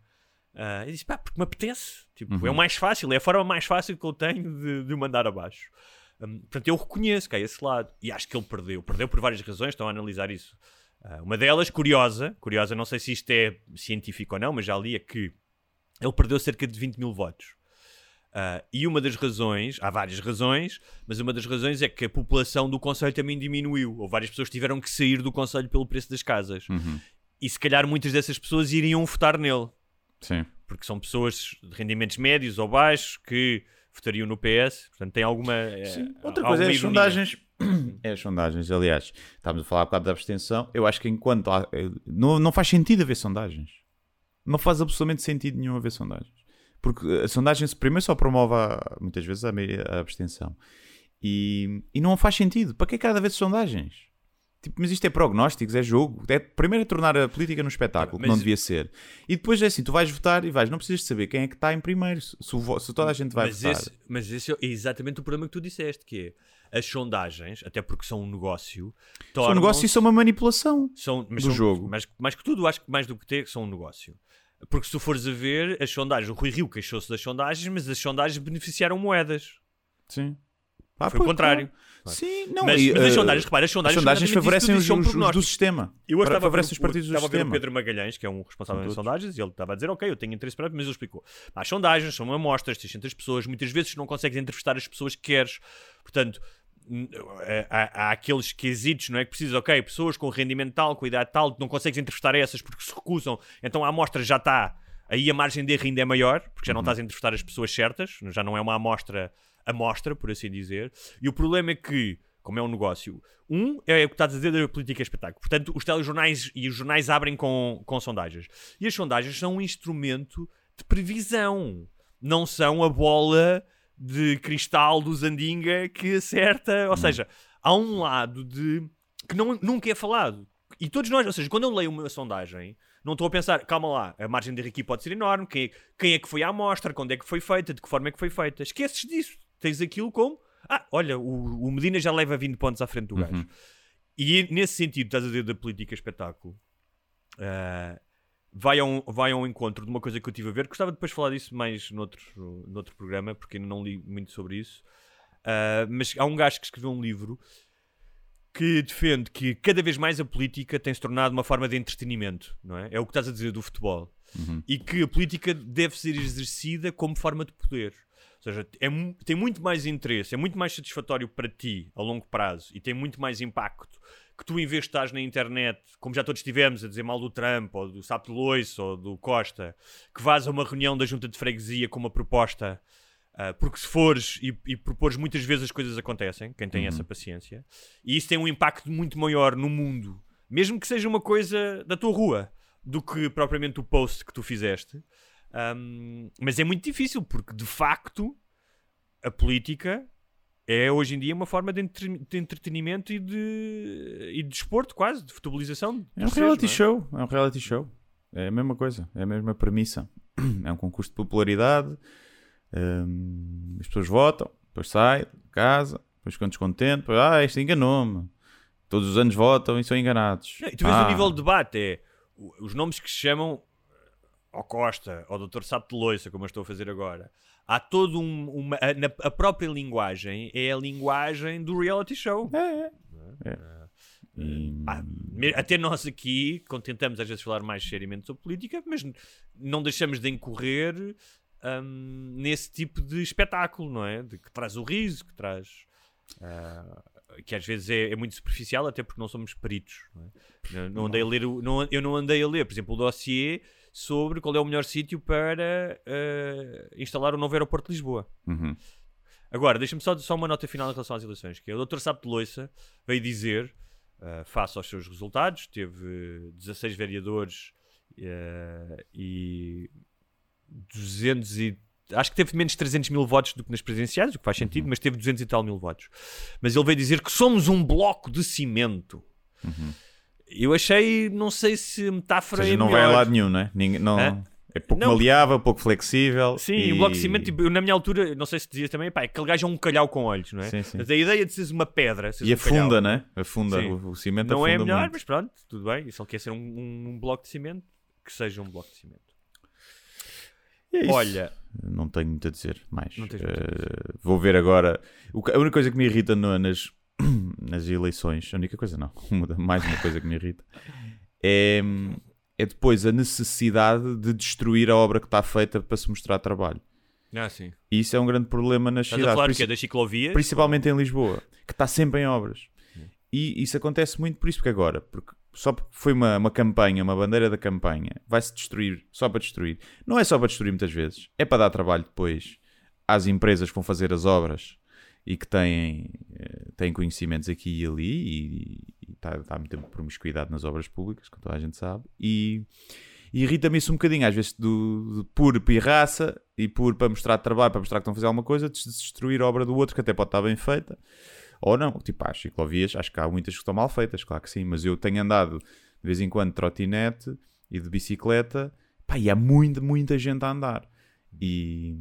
Ah, eu disse: Pá, porque me apetece. Tipo, é o mais fácil, é a forma mais fácil que eu tenho de, de o mandar abaixo. Hum, portanto, eu reconheço que há esse lado. E acho que ele perdeu. Perdeu por várias razões, estão a analisar isso. Ah, uma delas, curiosa, curiosa, não sei se isto é científico ou não, mas já li, é que ele perdeu cerca de 20 mil votos. Ah, e uma das razões, há várias razões, mas uma das razões é que a população do Conselho também diminuiu. Ou várias pessoas tiveram que sair do Conselho pelo preço das casas. Uhum. E se calhar muitas dessas pessoas iriam votar nele Sim. porque são pessoas de rendimentos médios ou baixos que votariam no PS, portanto tem alguma. eh, Outra alguma coisa é as ironia. sondagens. É as sondagens, aliás. Estávamos a falar há bocado da abstenção. Eu acho que enquanto. há- eh, não, não faz sentido haver sondagens. Não faz absolutamente sentido nenhum haver sondagens. Porque a sondagem primeiro só promove a- muitas vezes a, a abstenção. E, e não faz sentido. Para que é de haver sondagens? Tipo, mas isto é prognósticos, é jogo. É, primeiro é tornar a política num espetáculo, que Mas- não devia ser. E depois é assim, tu vais votar e vais, não precisas de saber quem é que está em primeiro. Se, se toda a gente vai mas votar. esse, mas esse é exatamente o problema que tu disseste, que é as sondagens, até porque são um negócio, São tornam negócio e são uma manipulação. são, mas do são- jogo. Mas, mais que tudo, acho que mais do que ter, são um negócio. Porque se tu fores a ver as sondagens, o Rui Rio queixou-se das sondagens, mas as sondagens beneficiaram moedas. Sim. Ah, Foi o contrário. claro. Sim, não, Mas, e, mas as eh, sondagens, repara, as as sondagens, sondagens fundamentalmente favorecem os, tudo os- os do sistema. Eu hoje estava a ver, os partidos do estava a ver o. Pedro Magalhães, que é um responsável das sondagens, e ele estava a dizer, ok, eu tenho interesse para mas ele explicou. "Pá, As sondagens são amostras, 600 pessoas, muitas vezes não consegues entrevistar as pessoas que queres. Portanto, n- há, há aqueles quesitos, não é? Que precisas, ok, pessoas com rendimento tal, com idade tal, não consegues entrevistar essas porque se recusam, então a amostra já está. Aí a margem de erro ainda é maior, porque já não estás a entrevistar as pessoas certas, já não é uma amostra amostra, por assim dizer. E o problema é que, como é um negócio, um é o que estás a dizer da política espetáculo. Portanto, os telejornais e os jornais abrem com, com sondagens. E as sondagens são um instrumento de previsão. Não são a bola de cristal do Zandinga que acerta. Ou seja, há um lado de que não, nunca é falado. E todos nós, ou seja, quando eu leio uma sondagem, não estou a pensar, calma lá, a margem de erro aqui pode ser enorme, quem é, quem é que foi à amostra, quando é que foi feita, de que forma é que foi feita. Esqueces disso. Tens aquilo como, ah, olha, o, o Medina já leva 20 pontos à frente do gajo. E nesse sentido, estás a dizer da política espetáculo, ah, vai, a um, vai a um encontro de uma coisa que eu estive a ver. Gostava depois de falar disso mais noutro, noutro programa, porque ainda não li muito sobre isso. Ah, mas há um gajo que escreveu um livro que defende que cada vez mais a política tem se tornado uma forma de entretenimento, não é? É o que estás a dizer do futebol. E que a política deve ser exercida como forma de poder. Ou seja, é tem muito mais interesse, é muito mais satisfatório para ti a longo prazo e tem muito mais impacto que tu, em vez de estás na internet, como já todos tivemos, a dizer mal do Trump, ou do Sapo de Loiço, ou do Costa, que vás a uma reunião da junta de freguesia com uma proposta Uh, porque se fores e, e propores muitas vezes as coisas acontecem, quem tem essa paciência, e isso tem um impacto muito maior no mundo, mesmo que seja uma coisa da tua rua, do que propriamente o post que tu fizeste. Um, mas é muito difícil, porque de facto a política é hoje em dia uma forma de, entre- de entretenimento e de, e de desporto, quase, de futebolização. de É um reality é? show. É um reality show. É a mesma coisa. É a mesma premissa. É um concurso de popularidade. hum, as pessoas votam, depois saem de casa, depois ficam descontentes. Depois, ah, este enganou-me. Todos os anos votam e são enganados. Não, E tu vês Ah, o nível de debate, é os nomes que se chamam ao Costa, ao Dr. Sapo de Loiça, como eu estou a fazer agora. Há todo um, uma. A, na- a própria linguagem é a linguagem do reality show. É, é. Me- até nós aqui contentamos às vezes falar mais seriamente sobre política, mas não deixamos de incorrer hum, nesse tipo de espetáculo, não é? De que traz o riso, que traz. ah, que às vezes é, é muito superficial, até porque não somos peritos. Não é? Não- não andei a ler o- não- eu não andei a ler, por exemplo, o dossiê sobre qual é o melhor sítio para ah, instalar o novo aeroporto de Lisboa. Uhum. Agora, deixa-me só, só uma nota final em relação às eleições, que é o Dr. Sapo de Loiça veio dizer, uh, face aos seus resultados, teve 16 vereadores uh, e 200 e... Acho que teve menos de 300 mil votos do que nas presidenciais, o que faz sentido, mas teve 200 e tal mil votos. Mas ele veio dizer que somos um bloco de cimento. Eu achei, não sei se a Ou metáfora seja, é não vai a melhor. lado nenhum, né? Ninguém, não, Hã? é pouco Não. maleável, pouco flexível. Sim, e... o bloco de cimento, tipo, na minha altura, não sei se dizias também, pá, aquele gajo é um calhau com olhos, não é? Sim, sim. Mas a ideia de seres uma pedra, seres E um calhau, afunda, né? Afunda. Sim. O, cimento Não afunda é melhor, muito. mas pronto, tudo bem. E se ele quer ser um, um- um bloco de cimento, que seja um bloco de cimento. E é isso. Olha, Não tenho muito a dizer mais. Não muito a Eh, vou ver agora. A única coisa que me irrita no- nas, nas eleições, a única coisa não, muda mais uma coisa que me irrita, é, é depois a necessidade de destruir a obra que está feita para se mostrar trabalho. ah, sim. E isso é um grande problema nas Estás a cidades. falar princi- quê? Das ciclovias? principalmente em Lisboa, que está sempre em obras. E isso acontece muito por isso, porque agora, porque só porque foi uma, uma campanha, uma bandeira da campanha, vai-se destruir só para destruir. Não é só para destruir muitas vezes, é para dar trabalho depois às empresas que vão fazer as obras e que têm, têm conhecimentos aqui e ali e, está, está muita promiscuidade nas obras públicas, como toda a gente sabe. E, e irrita-me isso um bocadinho, às vezes, do, do por pirraça e por para mostrar trabalho, para mostrar que estão a fazer alguma coisa, de destruir a obra do outro, que até pode estar bem feita. Ou não, tipo, as ciclovias, acho que há muitas que estão mal feitas, claro que sim, mas eu tenho andado de vez em quando de trotinete e de bicicleta, pá, e há muita, muita gente a andar. E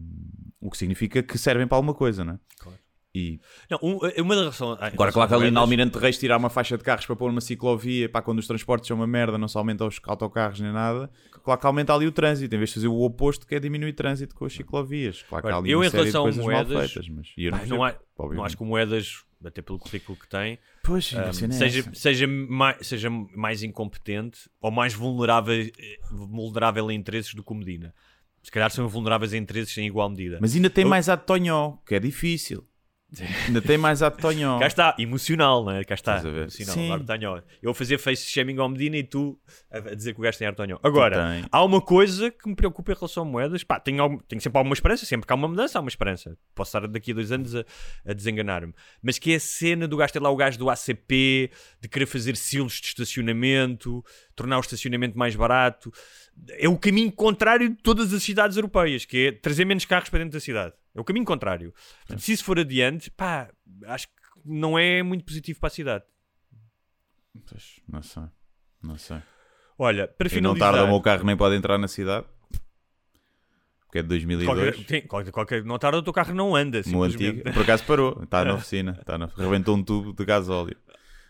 o que significa que servem para alguma coisa, não é? Claro. E Não, um- uma das relações. agora, claro que ali na Almirante Reis tirar uma faixa de carros para pôr uma ciclovia, para quando os transportes são uma merda, não se aumenta os autocarros nem nada. Claro que aumenta ali o trânsito, em vez de fazer o oposto, que é diminuir o trânsito com as ciclovias. Claro que há ali eu uma em série de relação a coisas moedas, feitas, mas não, não, há- não acho que Moedas, até pelo currículo que tem, Pois, um, a cena é seja, seja, mais, seja mais incompetente ou mais vulnerável, eh, vulnerável a interesses do que o Medina. Se calhar são vulneráveis a interesses em igual medida. Mas ainda tem Eu- mais a de Tonhó, que é difícil. Ainda tem mais a Tonhó. Cá está, emocional, não é? Cá está, emocional. Artanhol. Eu vou fazer face shaming ao Medina e tu a dizer que o gajo tem Artanhol. Agora, há uma coisa que me preocupa em relação a moedas. Pá, tenho, algum- tenho sempre alguma esperança. Sempre que há uma mudança, há uma esperança. Posso estar daqui a dois anos a, a desenganar-me. Mas que é a cena do gajo ter lá o gajo do ACP, de querer fazer silos de estacionamento, tornar o estacionamento mais barato. É o caminho contrário de todas as cidades europeias, que é trazer menos carros para dentro da cidade. É o caminho contrário. Portanto, se isso for adiante, pá, acho que não é muito positivo para a cidade. Pois, não sei. Não sei. Olha, para E não finalizar... tarda o meu carro nem pode entrar na cidade. Porque é de 2002. Qualquer, tem- qualquer, qualquer- não tarda o teu carro não anda, simplesmente. antigo, por acaso parou, está na oficina, está na... rebentou um tubo de gasóleo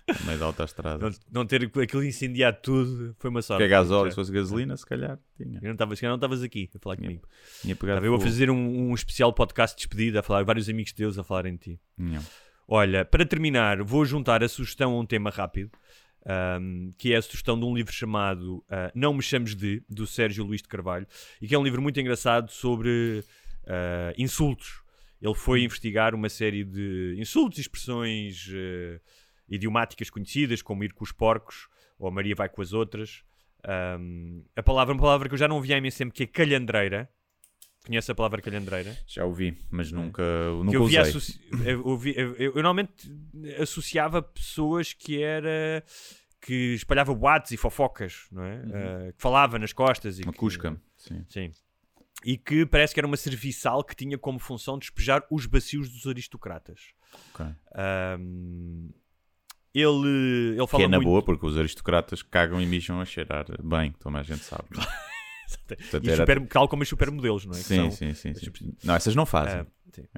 no meio da autostrada. Não, não ter aquilo incendiado tudo foi uma sorte. Porque é gasóleo, se fosse gasolina, se calhar tinha. Eu não estava, se calhar não estavas aqui a falar comigo. Tinha pegado Estava eu a fazer um, um especial podcast de despedida, a falar vários amigos teus a falarem de ti. Não. Olha, para terminar, vou juntar a sugestão a um tema rápido, ahm, que é a sugestão de um livro chamado ah, Não Me Chames De, do Sérgio Luís de Carvalho, e que é um livro muito engraçado sobre ah, insultos. Ele foi investigar uma série de insultos e expressões ah, idiomáticas conhecidas, como ir com os porcos, ou a Maria vai com as outras. Ahm, a palavra, uma palavra que eu já não ouvi há imenso tempo, que é calhandreira. Conhece a palavra calhandreira? Já ouvi, mas nunca, nunca eu, usei. associ- eu, eu vi- eu- eu- normalmente associava pessoas que era que espalhava boatos e fofocas, não é? Eh, que falava nas costas e Uma que- cusca, sim. Sim. E que parece que era uma serviçal que tinha como função despejar os bacios dos aristocratas. Ok. Ahm, ele, ele fala Que é na muito... boa, porque os aristocratas cagam e mijam a cheirar bem, como a gente sabe. Portanto, E era- super, tal como os supermodelos, não é? Sim, são- sim, sim, sim. Não, essas não fazem. Ah.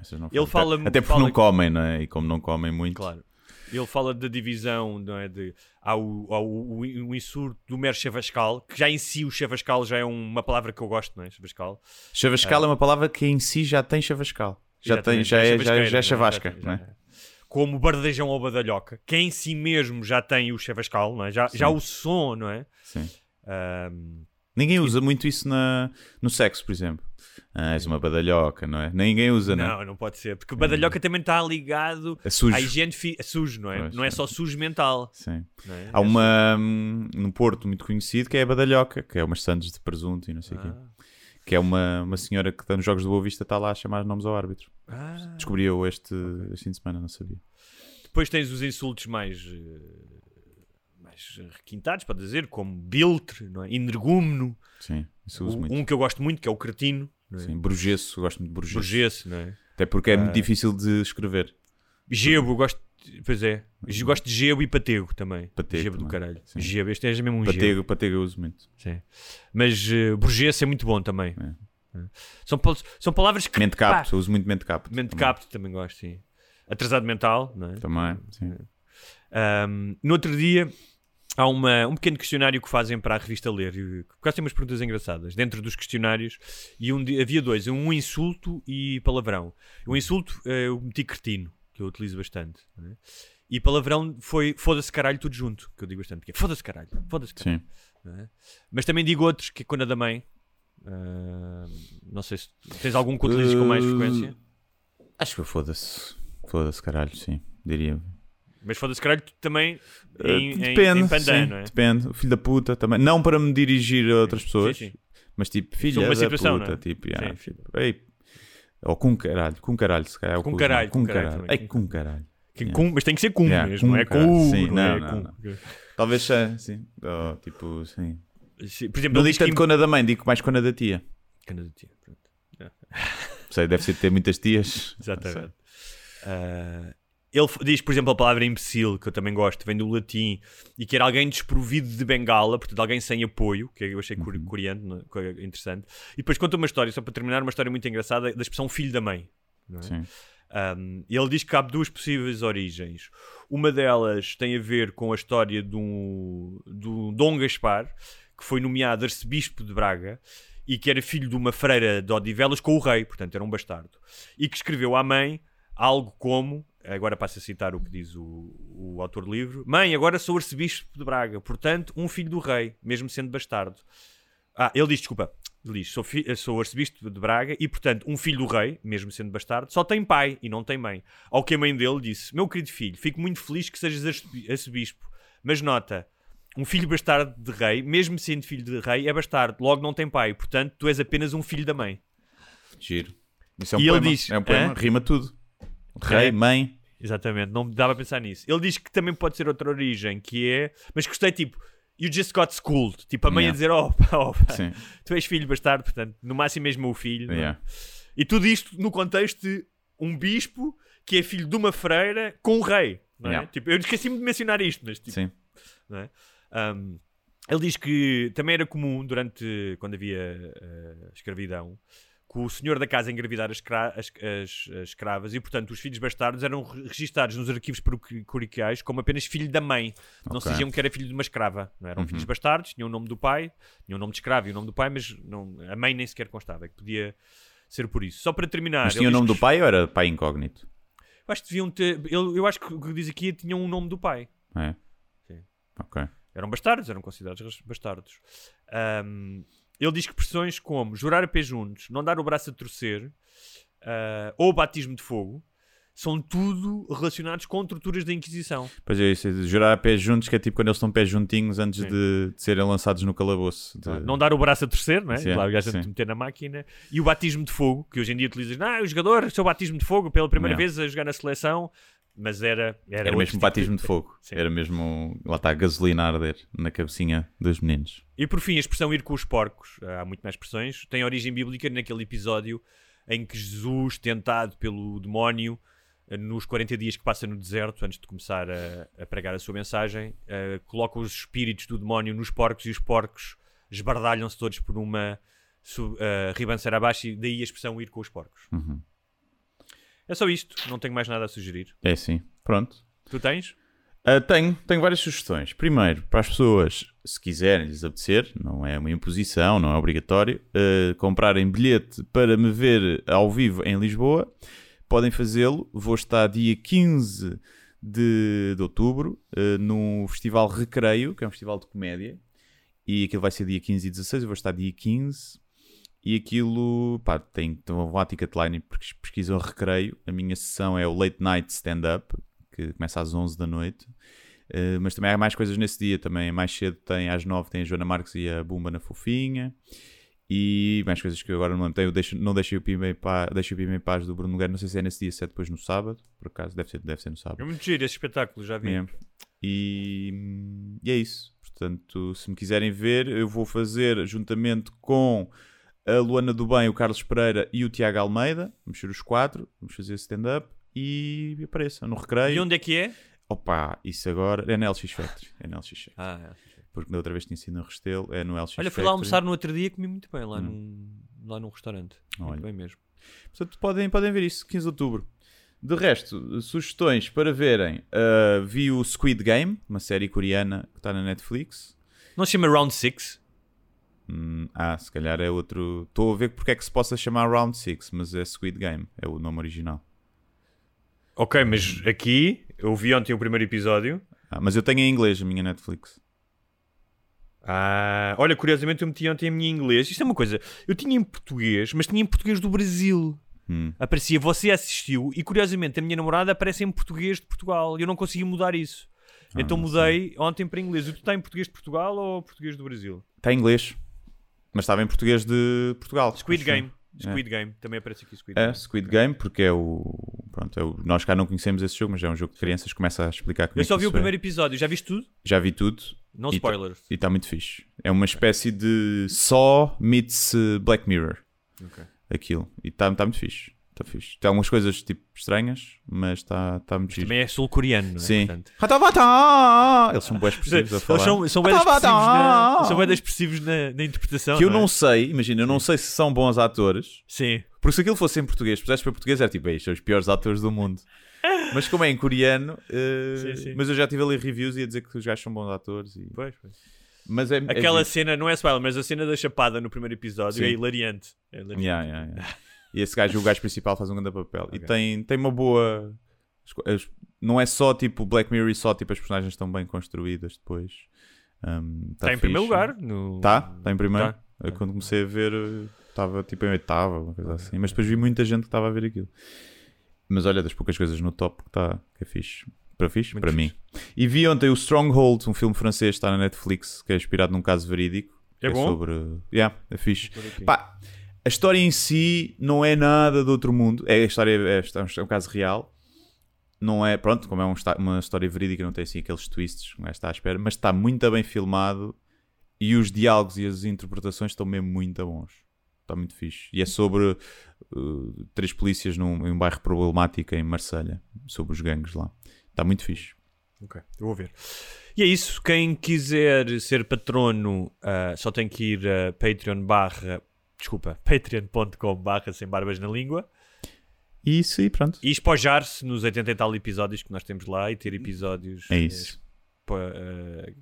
Essas não Ele fazem. fala- Até porque fala não comem, não é? E como não comem muito. Claro. Ele fala da divisão, não é? De, há o, há o, o, o insurto do mero chavascal, que já em si o chavascal já é uma palavra que eu gosto, não é? Chavascal. Chavascal é uma palavra que em si já tem chavascal. Já, tem, Exatamente, já, é, já, já é não é? chavasca, Já tem, não é? É. Como bardejão ou badalhoca, que em si mesmo já tem o chavascal, não é? Já, já o som, não é? Sim. Ahm, Ninguém usa muito isso na, no sexo, por exemplo. Ah, és uma badalhoca, não é? Ninguém usa, não. não, não pode ser, porque o badalhoca também está ligado É sujo. à higiene fi- é sujo, não é? Pois, não é só sujo mental. Sim. é? Há É uma hum, no Porto muito conhecido que é a badalhoca, que é umas sandes de presunto e não sei o quê. Que é uma, uma senhora que está nos Jogos do Boa Vista está lá a chamar nomes ao árbitro. Ah. Descobri eu este, este fim de semana, não sabia. Depois tens os insultos mais, eh, mais requintados, para dizer, como biltre, não é? energúmeno. Sim, isso uso Um, muito. um que eu gosto muito, que é o cretino. É? Sim, brugesso, gosto muito de brugesso. Burguês, não é? Até porque é Ah. muito difícil de escrever. Gebo, eu gosto. Pois é. Gosto de gebo e patego também. Patego gebo do também, caralho. sim. Gebo, este é mesmo um gebo. Patego, patego eu uso muito. Sim. Mas uh, burguês é muito bom também. É. É. São, são palavras que. Mente capto, eu uso muito mente capto. Mente também. capto também gosto, sim. Atrasado mental, não é? Também, sim. Um, no outro dia há uma, um pequeno questionário que fazem para a revista Ler. e- Por acaso tem umas perguntas engraçadas dentro dos questionários. E um, havia dois: um insulto e palavrão. O insulto eh, eu meti cretino, que eu utilizo bastante. não é? E palavrão foi foda-se caralho tudo junto, que eu digo bastante. Que é foda-se caralho, foda-se caralho. Sim. não é? Mas também digo outros, que é quando a da mãe. Ah, não sei se tens algum que utilizes com mais Uh, frequência. Acho que foda-se. Foda-se, caralho, sim. Diria. Mas foda-se caralho também Uh, em, em- depende, em pandan, sim, é? depende. O filho da puta também. Não para me dirigir a outras pessoas, Sim, sim. mas tipo, filha uma da puta. é? Tipo, yeah, Sim. tipo, ei. Ou com caralho, com caralho, se calhar. é Com que caralho, não? com com caralho. É com caralho. Que Yeah. com- mas tem que ser com Yeah, mesmo, com não é com caralho. o. Sim, não, não, é não, com- não. Talvez seja, sim. Oh, tipo, sim. Sim, Por exemplo, Não digo diz que tanto com a da mãe, digo mais com a da tia. Cana de tia, pronto. Sei, deve ser ter muitas tias. Exatamente. Ele diz, por exemplo, a palavra imbecil, que eu também gosto, vem do latim, e que era alguém desprovido de bengala, portanto, alguém sem apoio, que eu achei Uhum. curi- curiante, co- interessante. E depois conta uma história, só para terminar, uma história muito engraçada da expressão filho da mãe. é? Sim. Um, ele diz que há duas possíveis origens. Uma delas tem a ver com a história do, do Dom Gaspar, que foi nomeado arcebispo de Braga e que era filho de uma freira de Odivelas com o rei, portanto era um bastardo. E que escreveu à mãe algo como, agora passo a citar o que diz o, o autor do livro: Mãe, agora sou arcebispo de Braga, portanto, um filho do rei, mesmo sendo bastardo. Ah, ele diz, desculpa, ele diz: sou, sou arcebispo de Braga e, portanto, um filho do rei, mesmo sendo bastardo, só tem pai e não tem mãe. Ao que a mãe dele disse: Meu querido filho, fico muito feliz que sejas arcebi- arcebispo, mas nota. Um filho bastardo de rei, mesmo sendo filho de rei, é bastardo, logo não tem pai, portanto, tu és apenas um filho da mãe. Giro. Isso é um E ele poema. diz, é um poema, hã? rima tudo. Rei, É. mãe. Exatamente, não me dava a pensar nisso. Ele diz que também pode ser outra origem, que é. Mas gostei, tipo, you just got schooled. Tipo, a mãe a Yeah. dizer, oh, pá, oh, pá, Sim. tu és filho bastardo, portanto, no máximo és meu filho. é? Yeah. E tudo isto no contexto de um bispo que é filho de uma freira com um rei. Não é? Yeah. Tipo, eu esqueci-me de mencionar isto, mas tipo, Sim. não é? Um, ele diz que também era comum durante quando havia eh, escravidão o senhor da casa engravidar as, as- as- as escravas e, portanto, os filhos bastardos eram re- registados nos arquivos paroquiais como apenas filho da mãe. Não se Ok. diziam que era filho de uma escrava. Não eram Uhum. filhos bastardos, tinham o nome do pai, tinham o nome de escravo e o nome do pai, mas não, a mãe nem sequer constava, que podia ser por isso. Só para terminar. Mas tinha o nome que do pai ou era pai incógnito? Eu acho que deviam ter. Eu, eu acho que o que diz aqui é tinham o nome do pai. É. Sim. Ok. Eram bastardos, eram considerados bastardos. Ahm, ele diz que pressões como jurar a pé juntos, não dar o braço a torcer ah, ou batismo de fogo são tudo relacionados com torturas da Inquisição. Pois é, isso, é jurar a pés juntos, que é tipo quando eles estão pés juntinhos antes de, de serem lançados no calabouço. De- Não dar o braço a torcer, não é? Sim, Claro, o gajo meter na máquina. E o batismo de fogo, que hoje em dia utilizas, ah, o jogador, seu batismo de fogo pela primeira Yeah. vez a jogar na seleção, mas era. Era, Era mesmo tipo batismo de fogo. Sim. Era mesmo, lá está, a gasolina a arder na cabecinha dos meninos. E por fim, a expressão ir com os porcos, há muito mais expressões, tem origem bíblica naquele episódio em que Jesus, tentado pelo demónio, eh, nos 40 dias que passa no deserto, antes de começar a, a pregar a sua mensagem, eh, coloca os espíritos do demónio nos porcos e os porcos esbardalham-se todos por uma eh, ribanceira abaixo e daí a expressão ir com os porcos. Uhum. É só isto, não tenho mais nada a sugerir. É sim. Pronto. Tu tens? Ah, tenho, tenho várias sugestões. Primeiro, para as pessoas, se quiserem lhes apetecer, não é uma imposição, não é obrigatório, ah, comprarem bilhete para me ver ao vivo em Lisboa, podem fazê-lo. Vou estar dia 15 de, de outubro ah, no Festival Recreio, que é um festival de comédia, e aquilo vai ser dia 15 e 16. Eu vou estar dia 15. E aquilo, pá, tem, então vão lá Ticketline porque pesquisam Recreio. A minha sessão é o Late Night Stand-Up, que começa às 11 da noite. Uh, mas também há mais coisas nesse dia também. Mais cedo tem às 9 tem a Joana Marques e a Bumba na Fofinha. E mais coisas que eu agora não lembro. Tem o Deixa- Não Deixei o Pima em Paz, Deixa o Pima em Paz do Bruno Nogueira. Não sei se é nesse dia, se é depois no sábado. Por acaso, deve ser, deve ser no sábado. É muito giro esse espetáculo, já vi. É. E, e é isso. Portanto, se me quiserem ver, eu vou fazer juntamente com a Luana do Bem, o Carlos Pereira e o Tiago Almeida. Vamos ser os quatro. Vamos fazer stand-up e apareçam no recreio. E onde é que é? Opa, isso agora é na LX Factory. É na LX Factory. Ah, Porque da outra vez tinha sido no Restelo, é no LX Olha, Factory. fui lá almoçar no outro dia e comi muito bem lá, Hum. num, lá num restaurante. Olha. Muito bem mesmo. Portanto, podem, podem ver isso, 15 de outubro. De resto, sugestões para verem. uh, vi o Squid Game, uma série coreana que está na Netflix. Não se chama Round 6? Hum, ah, se calhar é outro. Estou a ver porque é que se possa chamar Round 6, mas é Squid Game, é o nome original. Ok, mas aqui eu vi ontem o primeiro episódio. Ah, mas eu tenho em inglês a minha Netflix. Ah, olha, curiosamente eu meti ontem a minha em inglês. Isto é uma coisa. Eu tinha em português, mas tinha em português do Brasil. Hum. Aparecia, você assistiu e curiosamente a minha namorada aparece em português de Portugal. E eu não consegui mudar isso. Ah, então mudei ontem para inglês. E tu está em português de Portugal ou português do Brasil? Está em inglês, mas estava em português de Portugal. Squid. Game. Squid Game. Também aparece aqui Squid É, Game. Squid Game, porque é o. Pronto, é o... nós cá não conhecemos esse jogo, mas é um jogo de crianças. Começa a explicar como Eu é só vi o é. primeiro episódio. Já viste tudo? Já vi tudo. Não E tá- spoilers. E está muito fixe. É uma espécie de Saw meets uh, Black Mirror. Ok. Aquilo. E está tá muito fixe. Está fixe. Tem algumas coisas tipo estranhas, mas está tá muito. Também é sul-coreano, não é? Sim. Portanto! Eles são bem expressivos a Eles falar. são, são bem expressivos, na, expressivos na, na interpretação. Que eu não é? sei, imagina, eu não sei se são bons atores, Sim. porque se aquilo fosse em português, se pusesse para português, era tipo, "Ei, são os piores atores do mundo. Mas como é em coreano, eh, Sim, sim. mas eu já tive ali reviews e a dizer que os gajos são bons atores. E... Pois, pois. Mas é, é Aquela giro. cena, não é spoiler, mas a cena da chapada no primeiro episódio Sim. é hilariante. É hilariante. Yeah, yeah, yeah. E esse gajo, o gajo principal, faz um grande papel. E Ok. tem, tem uma boa. Não é só tipo Black Mirror e só tipo as personagens estão bem construídas depois. Um, Está em primeiro lugar. No... Tá? Está em primeiro? Tá. Quando comecei a ver, estava tipo em oitava, uma coisa assim. Mas depois vi muita gente que estava a ver aquilo. Mas olha, das poucas coisas no top que está, que é fixe. Para fixe? Muito para fixe. mim. E vi ontem o Stronghold, um filme francês, está na Netflix, que é inspirado num caso verídico. É que bom? sobre. Yeah, é fixe. Pá, a história em si não é nada de outro mundo. É a história, é, é um caso real. Não é, pronto, como é um uma história verídica, não tem assim aqueles twists um gajo está à espera, mas está muito bem filmado e os diálogos e as interpretações estão mesmo muito bons. Está muito fixe. E é sobre uh, três polícias num, um bairro problemático em Marselha, sobre os gangues lá. Está muito fixe. Ok, eu vou ver. E é isso. Quem quiser ser patrono ah, só tem que ir a Patreon barra. Desculpa, patreon.com barra sem barbas na língua E isso e pronto. e espojar-se nos 80 e tal episódios que nós temos lá e ter episódios É isso. eh,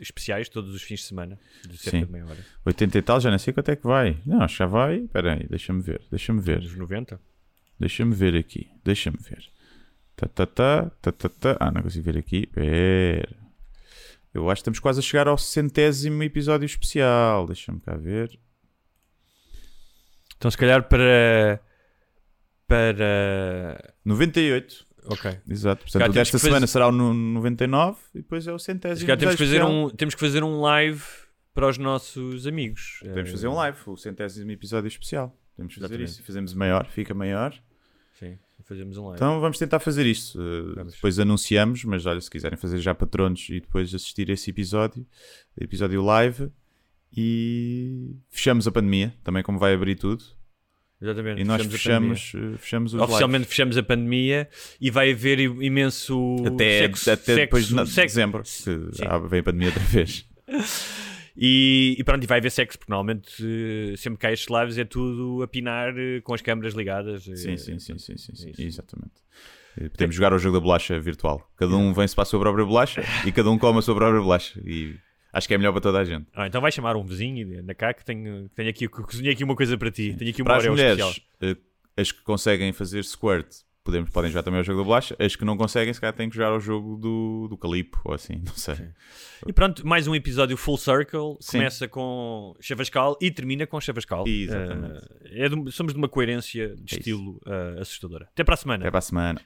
especiais todos os fins de semana de cerca Sim. de meia hora. 80 e tal, já não sei quanto é que vai. Não, já vai. Espera aí, deixa-me ver. Deixa-me ver. Nos 90. Deixa-me ver aqui. Deixa-me ver. Tá, tá, tá, tá, tá, tá. Ah, não consigo ver aqui. Pera. Eu acho que estamos quase a chegar ao centésimo episódio especial. Deixa-me cá ver. Então, se calhar para. Para. 98. Ok. Exato. Portanto, o desta que fazer- semana será o no- 99 e depois é o centésimo. Se calhar temos que, fazer especial. um, temos que fazer um live para os nossos amigos. Podemos Eh, fazer um live, o centésimo episódio especial. Podemos fazer Exatamente. isso. Fazemos maior, fica maior. Sim, fazemos um live. Então vamos tentar fazer isto. Uh, Vamos. depois anunciamos, mas olha, se quiserem fazer já patronos e depois assistir esse episódio, episódio live, e fechamos a pandemia, também como vai abrir tudo. Exatamente. E nós fechamos fechamos, uh, fechamos os. Oficialmente fechamos a pandemia e vai haver imenso lives. até, sexo, até depois de sexo- dezembro, que Sim. ah, vem a pandemia outra vez. E, e pronto, e vai haver sexo, porque normalmente eh, sempre que há estes lives é tudo a pinar eh, com as câmaras ligadas. eh, Sim, sim, sim, sim, sim, sim, Isso. exatamente. Uh, Podemos jogar ao jogo da bolacha virtual. Cada um vem-se para a sua própria bolacha e cada um come a sua própria bolacha. E acho que é melhor para toda a gente. Ah, então vai chamar um vizinho e anda cá que tenho, tenho aqui, cozinhei aqui uma coisa para ti. Tenho aqui uma Para as mulheres, especial. eh, as que conseguem fazer squirt, podemos, podem jogar também ao jogo da bolacha. As que não conseguem, se calhar têm que jogar ao jogo do, do calipo ou assim, não sei. E pronto, mais um episódio full circle. Sim. Começa com Chavascal e termina com Chavascal. Exatamente. Eh, é de- somos de uma coerência de É estilo eh, assustadora. Até para a semana. Até para a semana.